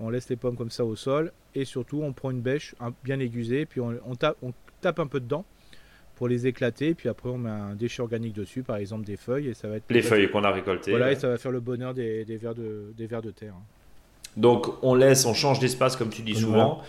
S2: on laisse les pommes comme ça au sol, et surtout on prend une bêche bien aiguisée, puis on, tape, on tape un peu dedans pour les éclater, puis après on met un déchet organique dessus, par exemple des feuilles, et ça va être
S1: les feuilles qu'on a récoltées.
S2: Voilà, et ça va faire le bonheur des, vers de des vers de terre.
S1: Donc on laisse, on change d'espace comme tu dis souvent.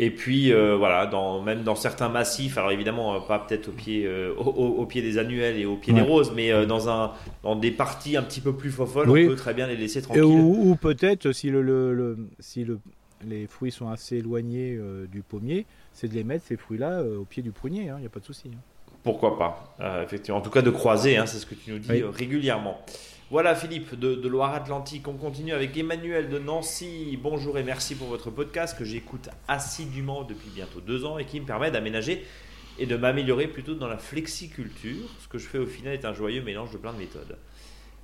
S1: Et puis euh, voilà, dans, même dans certains massifs, alors évidemment euh, pas peut-être au pied, euh, au, pied des annuels et au pied des roses, mais dans un dans des parties un petit peu plus folles, on peut très bien les laisser tranquilles.
S2: ou, peut-être si le, le, si le les fruits sont assez éloignés du pommier, c'est de les mettre ces fruits-là au pied du prunier, il hein, n'y a pas de souci. Hein.
S1: Pourquoi pas, effectivement. En tout cas de croiser, hein, c'est ce que tu nous dis régulièrement. Voilà Philippe de, Loire-Atlantique. On continue avec Emmanuel de Nancy. Bonjour et merci pour votre podcast que j'écoute assidûment depuis bientôt deux ans et qui me permet d'aménager et de m'améliorer plutôt dans la flexiculture. Ce que je fais au final est un joyeux mélange de plein de méthodes.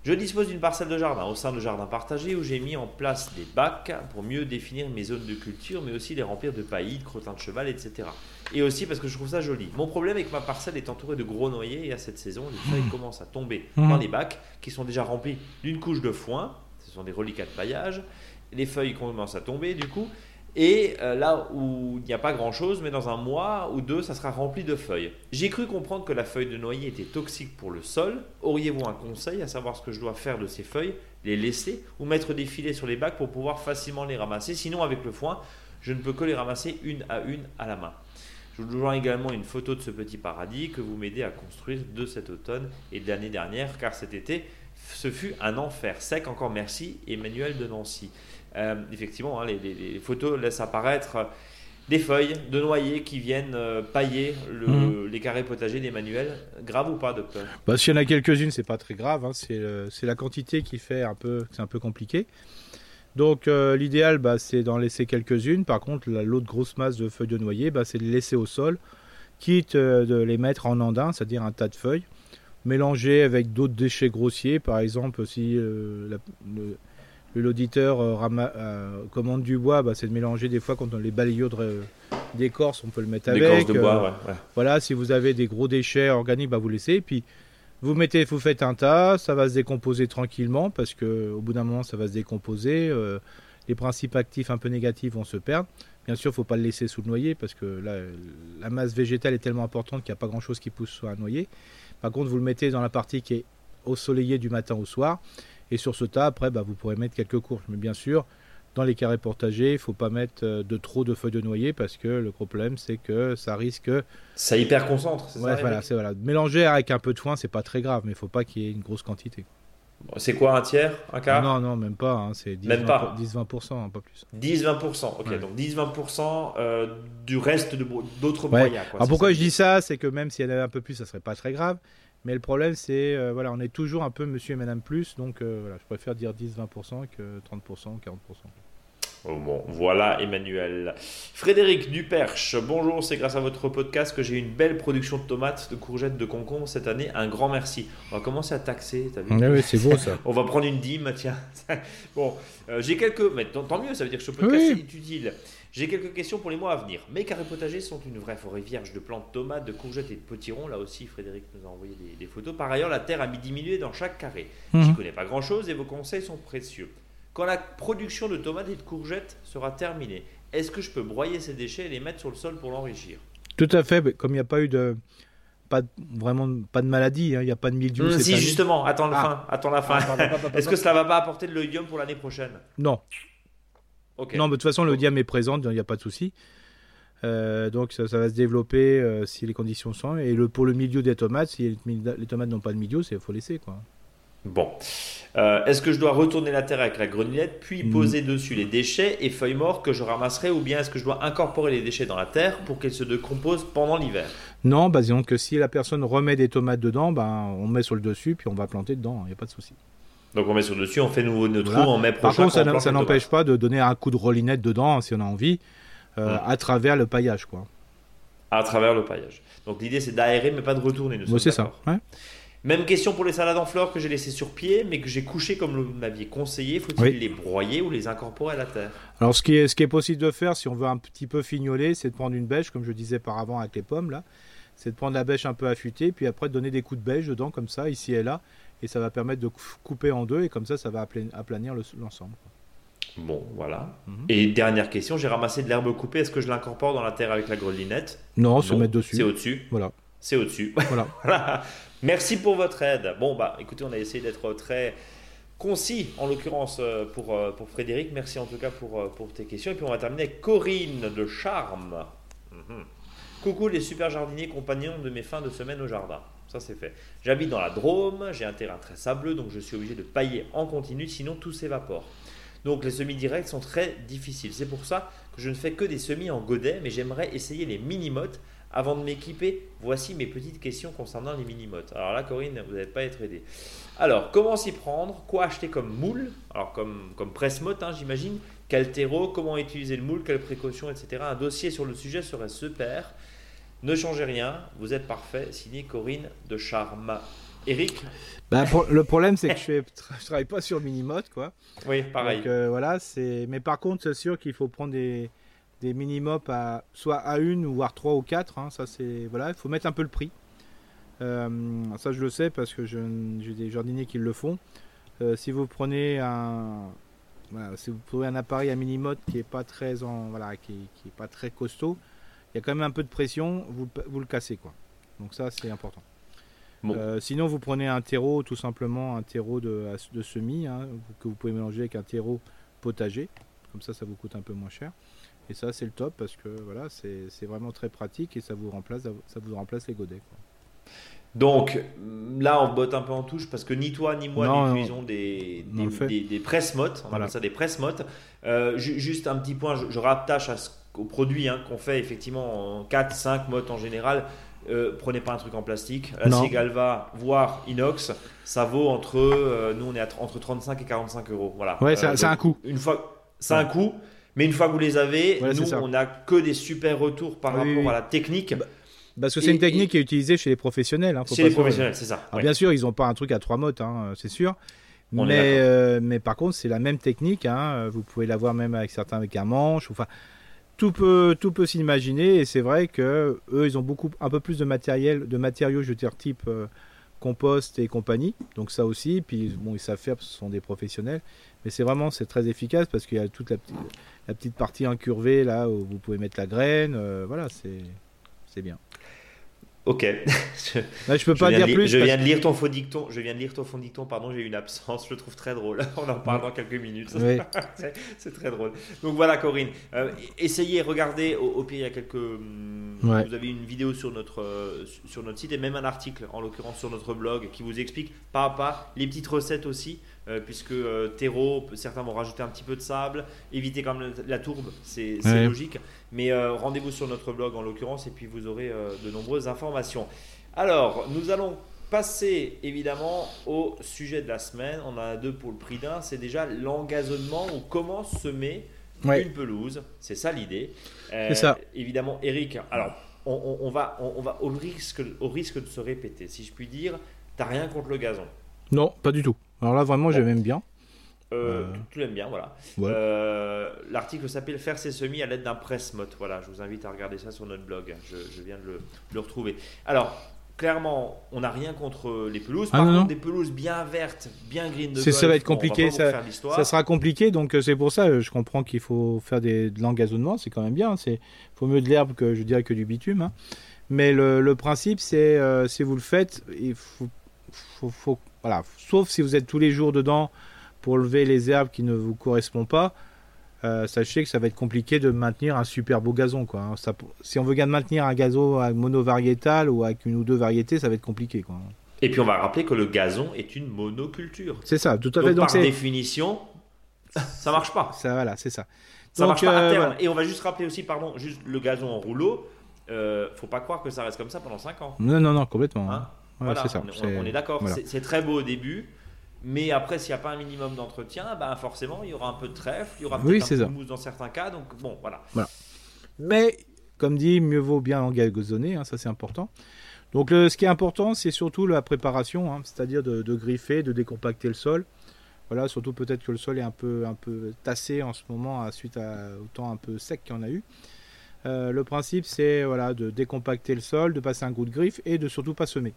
S1: Je dispose d'une parcelle de jardin au sein de jardin partagé où j'ai mis en place des bacs pour mieux définir mes zones de culture, mais aussi les remplir de paillis, de crottins de cheval, etc. Et aussi parce que je trouve ça joli. Mon problème est que ma parcelle est entourée de gros noyers et à cette saison, les feuilles mmh. commencent à tomber mmh. dans les bacs qui sont déjà remplis d'une couche de foin. Ce sont des reliquats de paillage. Les feuilles commencent à tomber du coup. Et euh, là où il n'y a pas grand-chose, mais dans un mois ou deux, ça sera rempli de feuilles. J'ai cru comprendre que la feuille de noyer était toxique pour le sol. Auriez-vous un conseil à savoir ce que je dois faire de ces feuilles Les laisser ou mettre des filets sur les bacs pour pouvoir facilement les ramasser? Sinon, avec le foin, je ne peux que les ramasser une à une à la main. Je vous joins également une photo de ce petit paradis que vous m'aidez à construire de cet automne et de l'année dernière, car cet été, ce fut un enfer sec. Encore merci, Emmanuel de Nancy. Euh, effectivement, hein, les, photos laissent apparaître des feuilles de noyer qui viennent euh, pailler mhm. les carrés potagers des manuels. Grave ou pas, docteur?
S2: Bah, S'il y en a quelques-unes, c'est pas très grave. Hein. C'est la quantité qui fait un peu, c'est un peu compliqué. Donc euh, l'idéal, bah, c'est d'en laisser quelques-unes. Par contre, l'autre grosse masse de feuilles de noyer, bah, c'est de les laisser au sol, quitte euh, de les mettre en andin, c'est-à-dire un tas de feuilles, mélanger avec d'autres déchets grossiers. Par exemple, si le l'auditeur euh, commande du bois, bah, c'est de mélanger des fois quand on les balayures d'écorce, on peut le mettre avec.
S1: De bois, euh,
S2: Voilà, si vous avez des gros déchets organiques, bah, vous laissez. Puis vous mettez, vous faites un tas, ça va se décomposer tranquillement parce que au bout d'un moment, ça va se décomposer. Euh, les principes actifs un peu négatifs vont se perdre. Bien sûr, il ne faut pas le laisser sous le noyer parce que là, la masse végétale est tellement importante qu'il n'y a pas grand chose qui pousse sur un noyer. Par contre, vous le mettez dans la partie qui est au soleillé du matin au soir. Et sur ce tas, après, bah, vous pourrez mettre quelques courges. Mais bien sûr, dans les carrés portagers, il ne faut pas mettre euh, de trop de feuilles de noyer parce que le problème, c'est que ça risque.
S1: Ça hyper concentre,
S2: c'est ça voilà, c'est voilà. Mélanger avec un peu de foin, c'est pas très grave, mais il ne faut pas qu'il y ait une grosse quantité.
S1: C'est quoi un tiers, un quart?
S2: Non, non, même pas. Hein, c'est 10-20%, pas. 10, hein, pas plus.
S1: 10-20%, ok. Donc 10-20% euh, du reste d'autres ouais. moyens.
S2: Alors pourquoi je dis ça? C'est que même s'il y en avait un peu plus, ça serait pas très grave. Mais le problème, c'est, euh, voilà, on est toujours un peu monsieur et madame plus, donc euh, voilà, je préfère dire 10-20% que 30%, 40%.
S1: Bon, voilà Emmanuel. Frédéric Duperche, bonjour, c'est grâce à votre podcast que j'ai une belle production de tomates, de courgettes, de concombres cette année. Un grand merci. On va commencer à taxer,
S2: t'as vu ah Oui, c'est beau ça.
S1: on va prendre une dîme, tiens. bon, euh, j'ai quelques. Mais tant, mieux, ça veut dire que ce podcast est utile. J'ai quelques questions pour les mois à venir. Mes carrés potagers sont une vraie forêt vierge de plantes, tomates, de courgettes et de potirons. Là aussi, Frédéric nous a envoyé des, photos. Par ailleurs, la terre a mis diminué dans chaque carré. Je mhm. connais pas grand-chose et vos conseils sont précieux. Quand la production de tomates et de courgettes sera terminée, est-ce que je peux broyer ces déchets et les mettre sur le sol pour l'enrichir?
S2: Tout à fait. Comme il n'y a pas eu de pas vraiment pas de maladie, hein. il n'y a pas de mildiou.
S1: Mmh, si justement, attends la ah. fin, attends la fin. Ah, est-ce que cela va pas apporter de l'oïdium pour l'année prochaine?
S2: Non, non, mais de toute façon, le diam est présent, il n'y a pas de souci. Euh, donc ça, va se développer euh, si les conditions sont. Et le, pour le milieu des tomates, si les, tomates n'ont pas de milieu, il faut laisser. quoi.
S1: Bon. Euh, est-ce que je dois retourner la terre avec la grenouillette, puis mm. poser dessus les déchets et feuilles mortes que je ramasserai, ou bien est-ce que je dois incorporer les déchets dans la terre pour qu'elles se décomposent pendant l'hiver?
S2: Non, bah, disons que si la personne remet des tomates dedans, ben, on met sur le dessus, puis on va planter dedans, il n'y a pas de souci.
S1: Donc on met sur dessus, on fait nouveau notre trou, on met
S2: Par contre, ça, n'empêche pas de donner un coup de rollinette dedans si on a envie, euh, à travers le paillage, quoi.
S1: À travers le paillage. Donc l'idée c'est d'aérer mais pas de retourner.
S2: Nous c'est ça.
S1: Même question pour les salades en fleurs que j'ai laissées sur pied, mais que j'ai couchées comme vous m'aviez conseillé. Faut-il les broyer ou les incorporer à la terre?
S2: Alors, ce qui, est, ce qui est possible de faire, si on veut un petit peu fignoler, c'est de prendre une bêche, comme je disais par avant avec les pommes, là. C'est de prendre la bêche un peu affûtée, puis après de donner des coups de bêche dedans, comme ça, ici et là et ça va permettre de couper en deux et comme ça, ça va aplanir l'ensemble.
S1: bon, voilà. Mhm. Et dernière question, j'ai ramassé de l'herbe coupée. Est-ce que je l'incorpore dans la terre avec la grelinette?
S2: Non, se mettre dessus.
S1: C'est au-dessus.
S2: Voilà.
S1: C'est au-dessus. Voilà. Merci pour votre aide. Bon, bah, écoutez, on a essayé d'être très concis, en l'occurrence euh, pour, euh, pour Frédéric. Merci en tout cas pour, euh, pour tes questions. Et puis on va terminer avec Corinne de Charme. Mhm. Coucou les super jardiniers compagnons de mes fins de semaine au jardin. Ça c'est fait. J'habite dans la Drôme, j'ai un terrain très sableux, donc je suis obligé de pailler en continu, sinon tout s'évapore. Donc les semis directs sont très difficiles. C'est pour ça que je ne fais que des semis en godet, mais j'aimerais essayer les mini-mottes avant de m'équiper. Voici mes petites questions concernant les mini-mottes. Alors là, Corinne, vous n'allez pas être aidé. Alors, comment s'y prendre? Quoi acheter comme moule? Alors, comme, comme presse-motte, hein, j'imagine. Quel terreau? Comment utiliser le moule? Quelles précautions, etc. Un dossier sur le sujet serait super. Ne changez rien, vous êtes parfait. Signé Corinne de Charme. Eric
S2: bah, Le problème, c'est que je, ne travaille pas sur Minimote, quoi.
S1: Oui, pareil.
S2: Euh, voilà, c'est. Mais par contre, c'est sûr qu'il faut prendre des, des Minimop à soit à une, voire trois ou quatre. Hein. ça, c'est voilà, il faut mettre un peu le prix. Euh, ça, je le sais parce que j'ai des jardiniers qui le font. Euh, si vous prenez un, si vous prenez un appareil à Minimote qui est pas très en, voilà, qui, qui est pas très costaud, il y a quand même un peu de pression, vous, vous le cassez quoi. Donc ça c'est important. Euh, sinon vous prenez un terreau, tout simplement un terreau de, de semis hein, que vous pouvez mélanger avec un terreau potager. Comme ça ça vous coûte un peu moins cher. Et ça c'est le top parce que voilà c'est vraiment très pratique et ça vous remplace, ça vous remplace les godets.
S1: Donc là, on botte un peu en touche parce que ni toi ni moi n'utilisons des, des, des, des presse-mottes. On appelle ça des presse-mottes. Euh, juste un petit point, je, je rattache à ce aux produits hein, qu'on fait effectivement en 4, 5 modes en général, euh, prenez pas un truc en plastique. L'acier Galva, voire inox, ça vaut entre, euh, nous on est à, entre 35 et 45 euros. Voilà.
S2: Ouais, c'est un coût.
S1: Une fois, c'est un coût. Mais une fois que vous les avez, nous on a que des super retours par rapport à la technique. Bah,
S2: parce que c'est une technique qui est utilisée chez les professionnels. Hein,
S1: chez les professionnels, c'est ça.
S2: Bien sûr, ils n'ont pas un truc à trois modes, hein, c'est sûr. mais, euh, mais par contre, c'est la même technique. Hein, vous pouvez l'avoir même avec certains avec un manche. Enfin, tout peut, tout peut s'imaginer. Et c'est vrai que eux, ils ont beaucoup, un peu plus de matériel, de matériaux, je veux dire, type euh, compost et compagnie. Donc ça aussi. Puis bon, ils savent faire, parce que ce sont des professionnels. Mais c'est vraiment, c'est très efficace parce qu'il y a toute la, petite partie incurvée là où vous pouvez mettre la graine. Euh, voilà, c'est bien.
S1: Ok.
S2: je, bah, je peux pas dire plus.
S1: Je viens de lire ton faux dicton. Je viens de lire ton faux dicton. Pardon, j'ai eu une absence. Je le trouve très drôle. On en parle dans quelques minutes. c'est très drôle. Donc voilà, Corinne. Euh, essayez, regardez. Au, au, pire, il y a quelques. Hum, vous avez une vidéo sur notre euh, sur notre site et même un article, en l'occurrence sur notre blog, qui vous explique pas à pas les petites recettes aussi. Euh, puisque euh, terreau, certains vont rajouter un petit peu de sable, éviter quand même la tourbe, c'est logique. Mais euh, rendez-vous sur notre blog en l'occurrence et puis vous aurez de nombreuses informations. Alors, nous allons passer évidemment au sujet de la semaine. On a deux pour le prix d'un. C'est déjà l'engazonnement ou comment semer une pelouse. C'est ça l'idée.
S2: c'est ça.
S1: Évidemment, Eric, alors on, va, on, va au, risque, au risque de se répéter, si je puis dire, t'as rien contre le gazon?
S2: Non, pas du tout. Alors là, vraiment, j'aime bien.
S1: Euh, euh, Tu l'aimes bien, voilà. Euh, l'article s'appelle Faire ses semis à l'aide d'un presse-motte. Voilà, je vous invite à regarder ça sur notre blog. Je, viens de le, retrouver. Alors, clairement, on n'a rien contre les pelouses. Ah, Par contre, des pelouses bien vertes, bien green de
S2: Ça va être compliqué. ça, ça, sera compliqué. Donc, c'est pour ça, je comprends qu'il faut faire des, de l'engazonnement. C'est quand même bien. Il faut mieux de l'herbe que, je dirais, que du bitume. Hein. Mais le, principe, c'est si vous le faites, il faut, faut, faut voilà, sauf si vous êtes tous les jours dedans pour lever les herbes qui ne vous correspondent pas. Euh, sachez que ça va être compliqué de maintenir un super beau gazon. Quoi. Hein. si on veut maintenir un gazon monovariétal ou avec une ou deux variétés, ça va être compliqué. Quoi.
S1: Et puis on va rappeler que le gazon est une monoculture.
S2: C'est ça, tout à fait.
S1: Donc, par définition, ça marche pas.
S2: ça, voilà, c'est ça.
S1: Ça marche pas à euh, terme. Et on va juste rappeler aussi, pardon, juste le gazon en rouleau. Euh, faut pas croire que ça reste comme ça pendant 5 ans.
S2: Non, non, non, complètement.
S1: Hein ça. On, est, d'accord. C'est très beau au début. Mais après, s'il n'y a pas un minimum d'entretien, bah forcément, il y aura un peu de trèfle, il y aura peut-être un peu de mousse dans certains cas. Donc, bon, voilà.
S2: Mais, comme dit, mieux vaut bien engazonner, hein, ça c'est important. Donc, ce qui est important, c'est surtout la préparation, hein, c'est-à-dire de, griffer, de décompacter le sol. Voilà, surtout peut-être que le sol est un peu, un peu tassé en ce moment, suite à, au temps un peu sec qu'on a eu. Euh, le principe, c'est voilà, de décompacter le sol, de passer un coup de griffe et de surtout pas semer.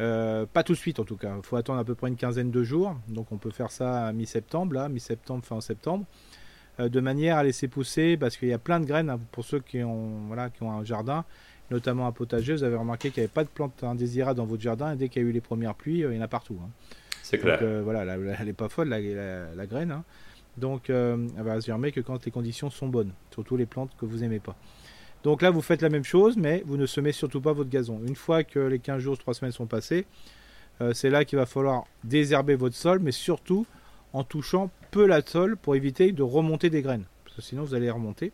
S2: Euh, pas tout de suite en tout cas. Il faut attendre à peu près une quinzaine de jours. Donc on peut faire ça à mi-septembre, là, mi-septembre, fin septembre, euh, de manière à laisser pousser, parce qu'il y a plein de graines hein, pour ceux qui ont, voilà, qui ont un jardin, notamment un potager. Vous avez remarqué qu'il n'y avait pas de plantes indésirables dans votre jardin et dès qu'il y a eu les premières pluies, il y en a partout. Hein.
S1: C'est clair.
S2: Donc voilà, elle n'est pas folle la, la graine. Hein. Donc, euh, elle va germer que quand les conditions sont bonnes, surtout les plantes que vous aimez pas. Donc là, vous faites la même chose, mais vous ne semez surtout pas votre gazon. Une fois que les 15 jours, 3 semaines sont passés, euh, c'est là qu'il va falloir désherber votre sol, mais surtout en touchant peu la sol pour éviter de remonter des graines. Parce que sinon, vous allez remonter.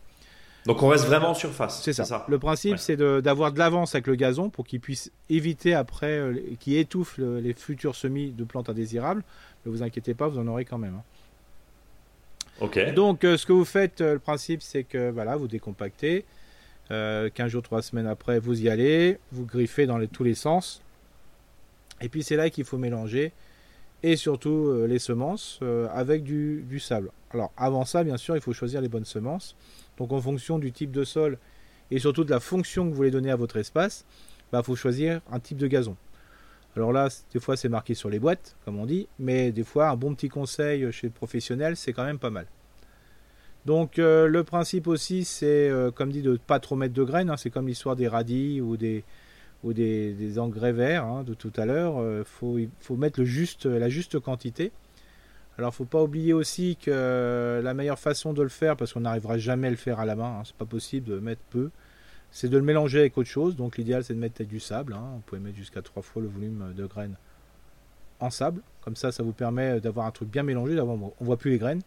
S1: Donc on reste vraiment en surface.
S2: C'est ça. Le principe, c'est d'avoir de, l'avance avec le gazon pour qu'il puisse éviter après, euh, qu'il étouffe les futurs semis de plantes indésirables. Ne vous inquiétez pas, vous en aurez quand même. Hein. Donc, euh, ce que vous faites, euh, le principe, c'est que voilà, vous décompactez. Euh, 15 jours, 3 semaines après, vous y allez, vous griffez dans tous les sens. Et puis, c'est là qu'il faut mélanger. Et surtout, euh, les semences avec du, sable. Alors, avant ça, bien sûr, il faut choisir les bonnes semences. Donc, en fonction du type de sol et surtout de la fonction que vous voulez donner à votre espace, il bah, faut choisir un type de gazon. Alors là, des fois c'est marqué sur les boîtes, comme on dit, mais des fois un bon petit conseil chez le professionnel, c'est quand même pas mal. Donc euh, le principe aussi, c'est euh, comme dit de ne pas trop mettre de graines. Hein. c'est comme l'histoire des radis ou des ou des, engrais verts hein, de tout à l'heure. Il euh, faut, faut mettre la juste quantité. Alors faut pas oublier aussi que la meilleure façon de le faire, parce qu'on n'arrivera jamais à le faire à la main, hein, c'est pas possible de mettre peu c'est de le mélanger avec autre chose. Donc l'idéal c'est de mettre du sable. Vous pouvez mettre jusqu'à trois fois le volume de graines en sable. Comme ça, ça vous permet d'avoir un truc bien mélangé. On voit plus les graines.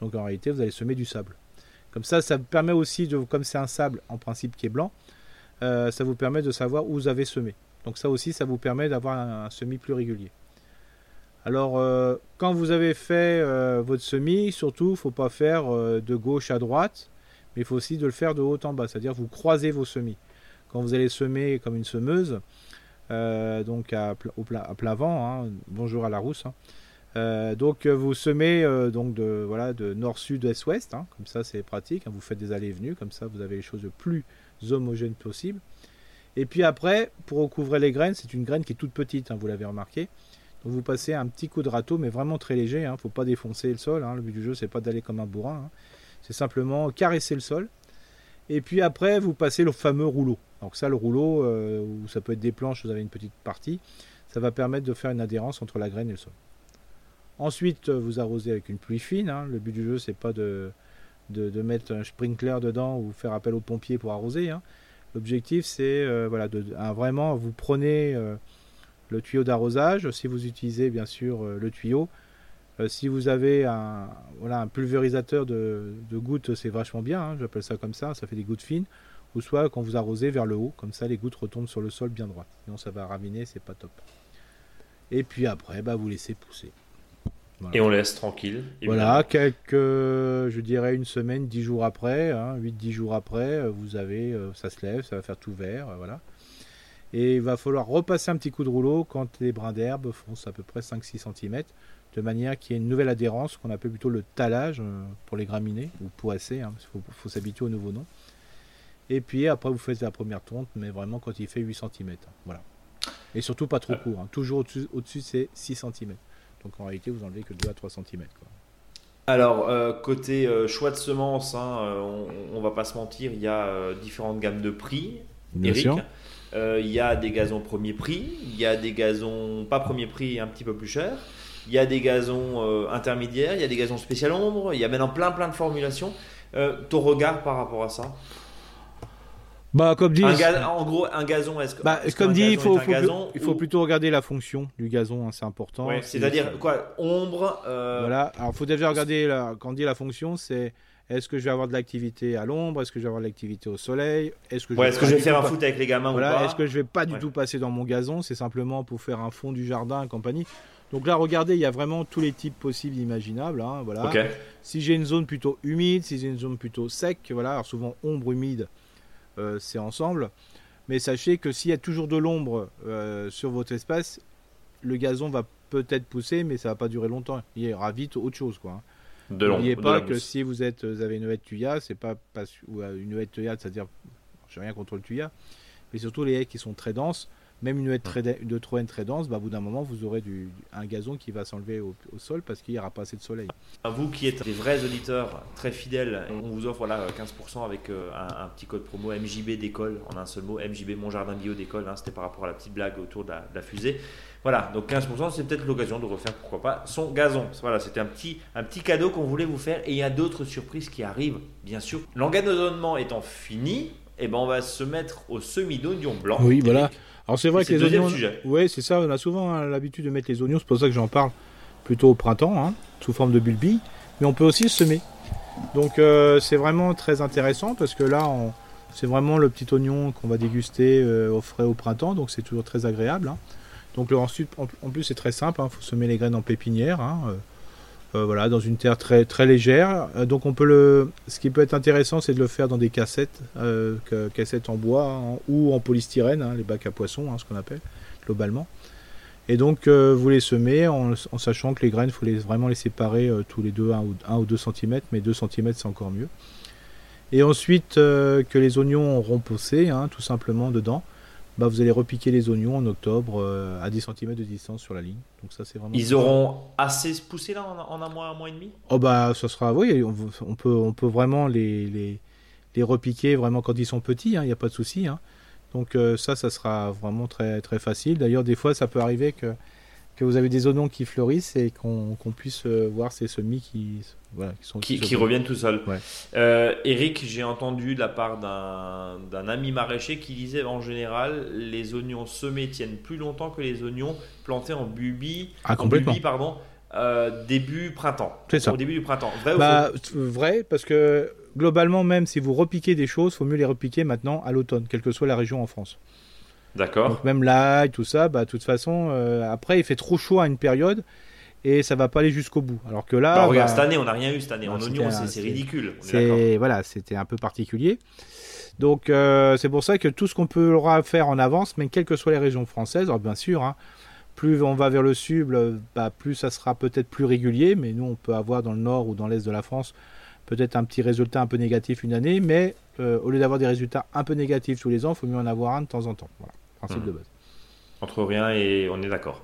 S2: Donc en réalité, vous allez semer du sable. Comme ça, ça permet aussi, comme c'est un sable en principe qui est blanc, ça vous permet de savoir où vous avez semé. Donc ça aussi, ça vous permet d'avoir un, semis plus régulier. Alors, quand vous avez fait votre semis, surtout, il ne faut pas faire de gauche à droite, mais il faut aussi de le faire de haut en bas, c'est-à-dire vous croisez vos semis. Quand vous allez semer comme une semeuse, euh, donc à, plat, vent, hein, bonjour à la rousse. Hein. Euh, donc vous semez euh, donc de voilà de nord sud est ouest, hein. comme ça c'est pratique. vous faites des allées et venues, comme ça vous avez les choses le plus homogènes possible. Et puis après, pour recouvrir les graines, c'est une graine qui est toute petite, vous l'avez remarqué. Donc vous passez un petit coup de râteau, mais vraiment très léger. ne faut pas défoncer le sol. Le but du jeu c'est pas d'aller comme un bourrin. C'est simplement caresser le sol. Et puis après, vous passez le fameux rouleau. Donc ça, le rouleau, euh, ou ça peut être des planches, vous avez une petite partie, ça va permettre de faire une adhérence entre la graine et le sol. Ensuite, euh, vous arrosez avec une pluie fine. Hein. Le but du jeu, c'est pas de, de, mettre un sprinkler dedans ou faire appel aux pompiers pour arroser. Hein. L'objectif, c'est euh, voilà, de, vraiment, vous prenez le tuyau d'arrosage. Si vous utilisez bien sûr le tuyau, si vous avez un, voilà, un pulvérisateur de, gouttes, c'est vachement bien. Hein. J'appelle ça comme ça. Ça fait des gouttes fines ou soit quand vous arrosez vers le haut, comme ça les gouttes retombent sur le sol bien droit. Sinon ça va raminer, c'est pas top. Et puis après, bah, vous laissez pousser.
S1: Et on laisse tranquille.
S2: Voilà, quelques, je dirais une semaine, dix jours après, hein, 8-10 jours après, euh, vous avez, euh, ça se lève, ça va faire tout vert, euh, voilà. Et il va falloir repasser un petit coup de rouleau quand les brins d'herbe font à peu près 5-6 cm, de manière qu'il y ait une nouvelle adhérence, qu'on appelle plutôt le talage pour les graminées, ou poissé, hein, il faut s'habituer au nouveau nom. Et puis après, vous faites la première tonte, mais vraiment quand il fait 8 cm. Voilà. Et surtout pas trop court. Hein. Toujours au-dessus, c'est 6 cm. Donc en réalité, vous enlevez que 2 à 3 cm.
S1: Alors, euh, côté euh, choix de semences, hein, euh, on, va pas se mentir, il y a différentes gammes de prix. Bien Eric. il y a des gazons premier prix, il y a des gazons pas premier prix un petit peu plus cher, il y a des gazons intermédiaires, il y a des gazons spécial ombre, il y a maintenant plein plein de formulations. ton regard par rapport à ça?
S2: Bah, comme dit.
S1: en gros, un gazon, est-ce.
S2: Bah, comme dit, il faut, il faut plutôt regarder la fonction du gazon, hein, c'est important.
S1: c'est-à-dire, quoi Ombre.
S2: Euh, voilà, alors il faut déjà regarder, la, quand on dit la fonction, c'est est-ce que je vais avoir de l'activité à l'ombre Est-ce que je vais avoir de l'activité au soleil
S1: Est-ce que, je, vais, que je vais faire un foot avec les gamins
S2: voilà,
S1: ou pas
S2: Est-ce que je vais pas du tout passer dans mon gazon C'est simplement pour faire un fond du jardin et compagnie. Donc là, regardez, il y a vraiment tous les types possibles, imaginables. Hein, voilà. Si j'ai une zone plutôt humide, si j'ai une zone plutôt sec, voilà. Alors souvent ombre humide, c'est ensemble. Mais sachez que s'il y a toujours de l'ombre euh, sur votre espace, le gazon va peut-être pousser, mais ça va pas durer longtemps. Il y aura vite autre chose, quoi. N'oubliez pas que si vous êtes, vous avez une haie de tuya, c'est pas, pas ou euh, une de tuya, c'est-à-dire, j'ai rien contre le tuya, mais surtout les haies qui sont très denses, même une haie de troène très dense, bah, au bout d'un moment, vous aurez du, un gazon qui va s'enlever au, sol parce qu'il n'y aura pas assez de soleil.
S1: Vous qui êtes des vrais auditeurs très fidèles, on vous offre voilà, 15% avec euh, un, petit code promo MJB d'école, en un seul mot, MJB Mon Jardin Bio d'école, hein, c'était par rapport à la petite blague autour de la, fusée. Voilà, donc 15%, c'est peut-être l'occasion de refaire, pourquoi pas, son gazon. Voilà, c'était un petit, un petit cadeau qu'on voulait vous faire et il y a d'autres surprises qui arrivent, bien sûr. L'engazonnement étant fini, eh ben on va se mettre au semis d'oignon blanc.
S2: Oui, voilà. Alors c'est vrai que les oignons. Oui, c'est ça. On a souvent hein, l'habitude de mettre les oignons. C'est pour ça que j'en parle plutôt au printemps, hein, sous forme de bulbille. Mais on peut aussi semer. Donc euh, c'est vraiment très intéressant parce que là, c'est vraiment le petit oignon qu'on va déguster euh, au frais au printemps. Donc c'est toujours très agréable. Hein. Donc ensuite, en, plus, c'est très simple. Il faut semer les graines en pépinière. Euh, euh, voilà, dans une terre très, très légère. Euh, donc on peut le, ce qui peut être intéressant, c'est de le faire dans des cassettes, euh, cassettes en bois ou en polystyrène, hein, les bacs à poissons, hein, ce qu'on appelle globalement. Et donc vous les semez en, sachant que les graines, faut les, vraiment les séparer tous les deux 1 ou, 1 ou 2 cm, mais 2 cm c'est encore mieux. Et ensuite que les oignons auront poussé, hein, tout simplement dedans. Bah, vous allez repiquer les oignons en octobre euh, à 10 cm de distance sur la ligne. Donc ça c'est vraiment.
S1: Ils auront assez poussé là en, un mois, un mois et demi?
S2: Oh bah ça sera, oui, on, peut, on peut vraiment les, les, les, repiquer vraiment quand ils sont petits. Il hein, n'y a pas de souci. Hein. Donc euh, ça, ça sera vraiment très très facile. D'ailleurs des fois ça peut arriver que que vous avez des oignons qui fleurissent et qu'on puisse euh, voir ces semis qui,
S1: voilà, qui, sont, qui, reviennent tout seuls. Euh, Eric, j'ai entendu de la part d'un ami maraîcher qui disait en général les oignons semés tiennent plus longtemps que les oignons plantés en bubi,
S2: ah,
S1: en bubi pardon, début printemps.
S2: C'est ça.
S1: Au début du printemps. Vrai
S2: bah, Vrai, parce que globalement, même si vous repiquez des choses, il faut mieux les repiquer maintenant à l'automne, quelle que soit la région en France.
S1: D'accord.
S2: même l'ail, tout ça, bah, de toute façon, après, il fait trop chaud à une période et ça va pas aller jusqu'au bout. Alors que là,
S1: bah, regarde, cette année, on n'a rien eu cette année. En oignon, c'est ridicule.
S2: C'est voilà, c'était un peu particulier. Donc euh, c'est pour ça que tout ce qu'on peut faire en avance, mais quelles que soient les régions françaises, alors bien sûr, hein, plus on va vers le sud, bah, plus ça sera peut-être plus régulier. Mais nous, on peut avoir dans le nord ou dans l'est de la France peut-être un petit résultat un peu négatif une année, mais euh, au lieu d'avoir des résultats un peu négatifs tous les ans, il faut mieux en avoir un de temps en temps. Voilà, principe mmh. de base.
S1: Entre rien et on est d'accord.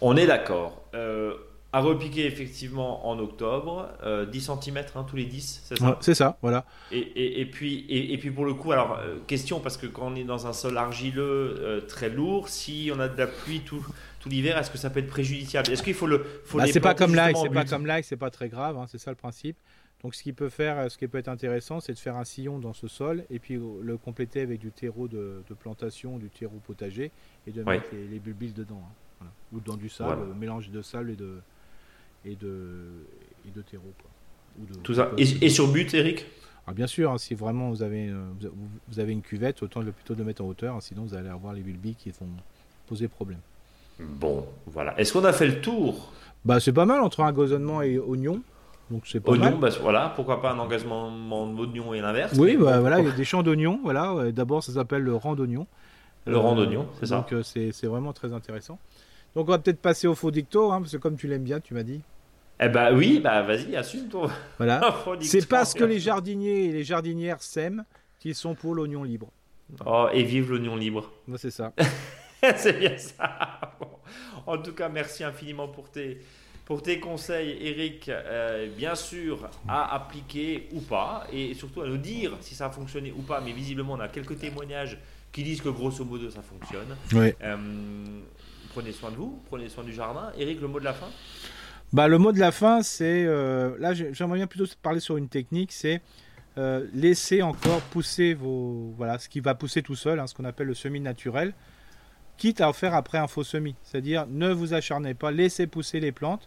S1: On est d'accord. Euh, à repiquer effectivement en octobre, 10 euh, cm hein, tous les 10,
S2: c'est ça? C'est ça, voilà.
S1: Et, puis, et, puis pour le coup, alors question, parce que quand on est dans un sol argileux très lourd, si on a de la pluie tout, tout l'hiver, est-ce que ça peut être préjudiciable? Est-ce qu'il faut le.
S2: Faut bah, c'est pas comme l'ail, c'est pas comme l'ail, c'est pas très grave, hein, c'est ça le principe. Donc ce qui peut faire, ce qui peut être intéressant, c'est de faire un sillon dans ce sol et puis le compléter avec du terreau de, plantation, du terreau potager et de mettre les, bulbes dedans. Hein ou dans du sable, mélange de sable et de et de et de terreau
S1: Tout ça. Et, sur but, Eric?
S2: Ah, bien sûr, hein, si vraiment vous avez, euh, vous avez une cuvette, autant plutôt de mettre en hauteur, hein, sinon vous allez avoir les bulbes qui vont poser problème.
S1: Bon, voilà. Est-ce qu'on a fait le tour?
S2: Bah c'est pas mal entre un gazonnement et oignon. Donc c'est pas
S1: oignon, Bah, voilà, pourquoi pas un engagement d'oignon et l'inverse
S2: Oui, bah, voilà, il y a des champs d'oignons, voilà. D'abord, ça s'appelle le rang d'oignon.
S1: Le rang d'oignon, c'est ça.
S2: Donc euh, c'est vraiment très intéressant. Donc on va peut-être passer au faux dicto, hein, parce que comme tu l'aimes bien, tu m'as dit.
S1: Eh ben oui, bah vas-y, assume toi.
S2: Voilà. C'est parce que les jardiniers et les jardinières s'aiment qu'ils sont pour l'oignon libre.
S1: Oh, et vive l'oignon libre.
S2: c'est ça.
S1: c'est bien ça. En tout cas, merci infiniment pour tes, pour tes conseils, Eric. Euh, bien sûr, à appliquer ou pas, et surtout à nous dire si ça a fonctionné ou pas. Mais visiblement, on a quelques témoignages qui disent que grosso modo ça fonctionne.
S2: Oui.
S1: Euh, prenez soin de vous, prenez soin du jardin. Eric, le mot de la fin?
S2: Bah, Le mot de la fin, c'est. Euh, là, j'aimerais bien plutôt parler sur une technique c'est laisser encore pousser vos. Voilà, ce qui va pousser tout seul, hein, ce qu'on appelle le semi naturel, quitte à en faire après un faux semis. C'est-à-dire, ne vous acharnez pas, laissez pousser les plantes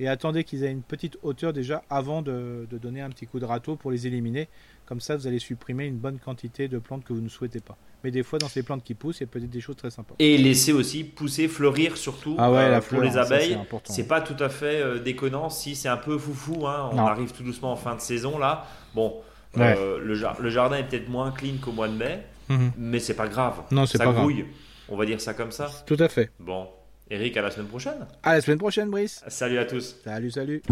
S2: et attendez qu'ils aient une petite hauteur déjà avant de, donner un petit coup de râteau pour les éliminer. Comme ça, vous allez supprimer une bonne quantité de plantes que vous ne souhaitez pas. Mais des fois, dans ces plantes qui poussent, il y a peut-être des choses très sympas.
S1: Et laisser aussi pousser, fleurir surtout ah euh, pour les abeilles. C'est pas tout à fait euh, déconnant si c'est un peu foufou. Hein. On arrive tout doucement en fin de saison là. Bon, euh, le, jardin est peut-être moins clean qu'au mois de mai, mhm. mais c'est pas grave.
S2: Non, c'est pas
S1: grouille. On va dire ça comme ça.
S2: Tout à fait.
S1: Bon, Eric, à la semaine prochaine.
S2: À la semaine prochaine, Brice.
S1: Salut à tous.
S2: Salut, salut.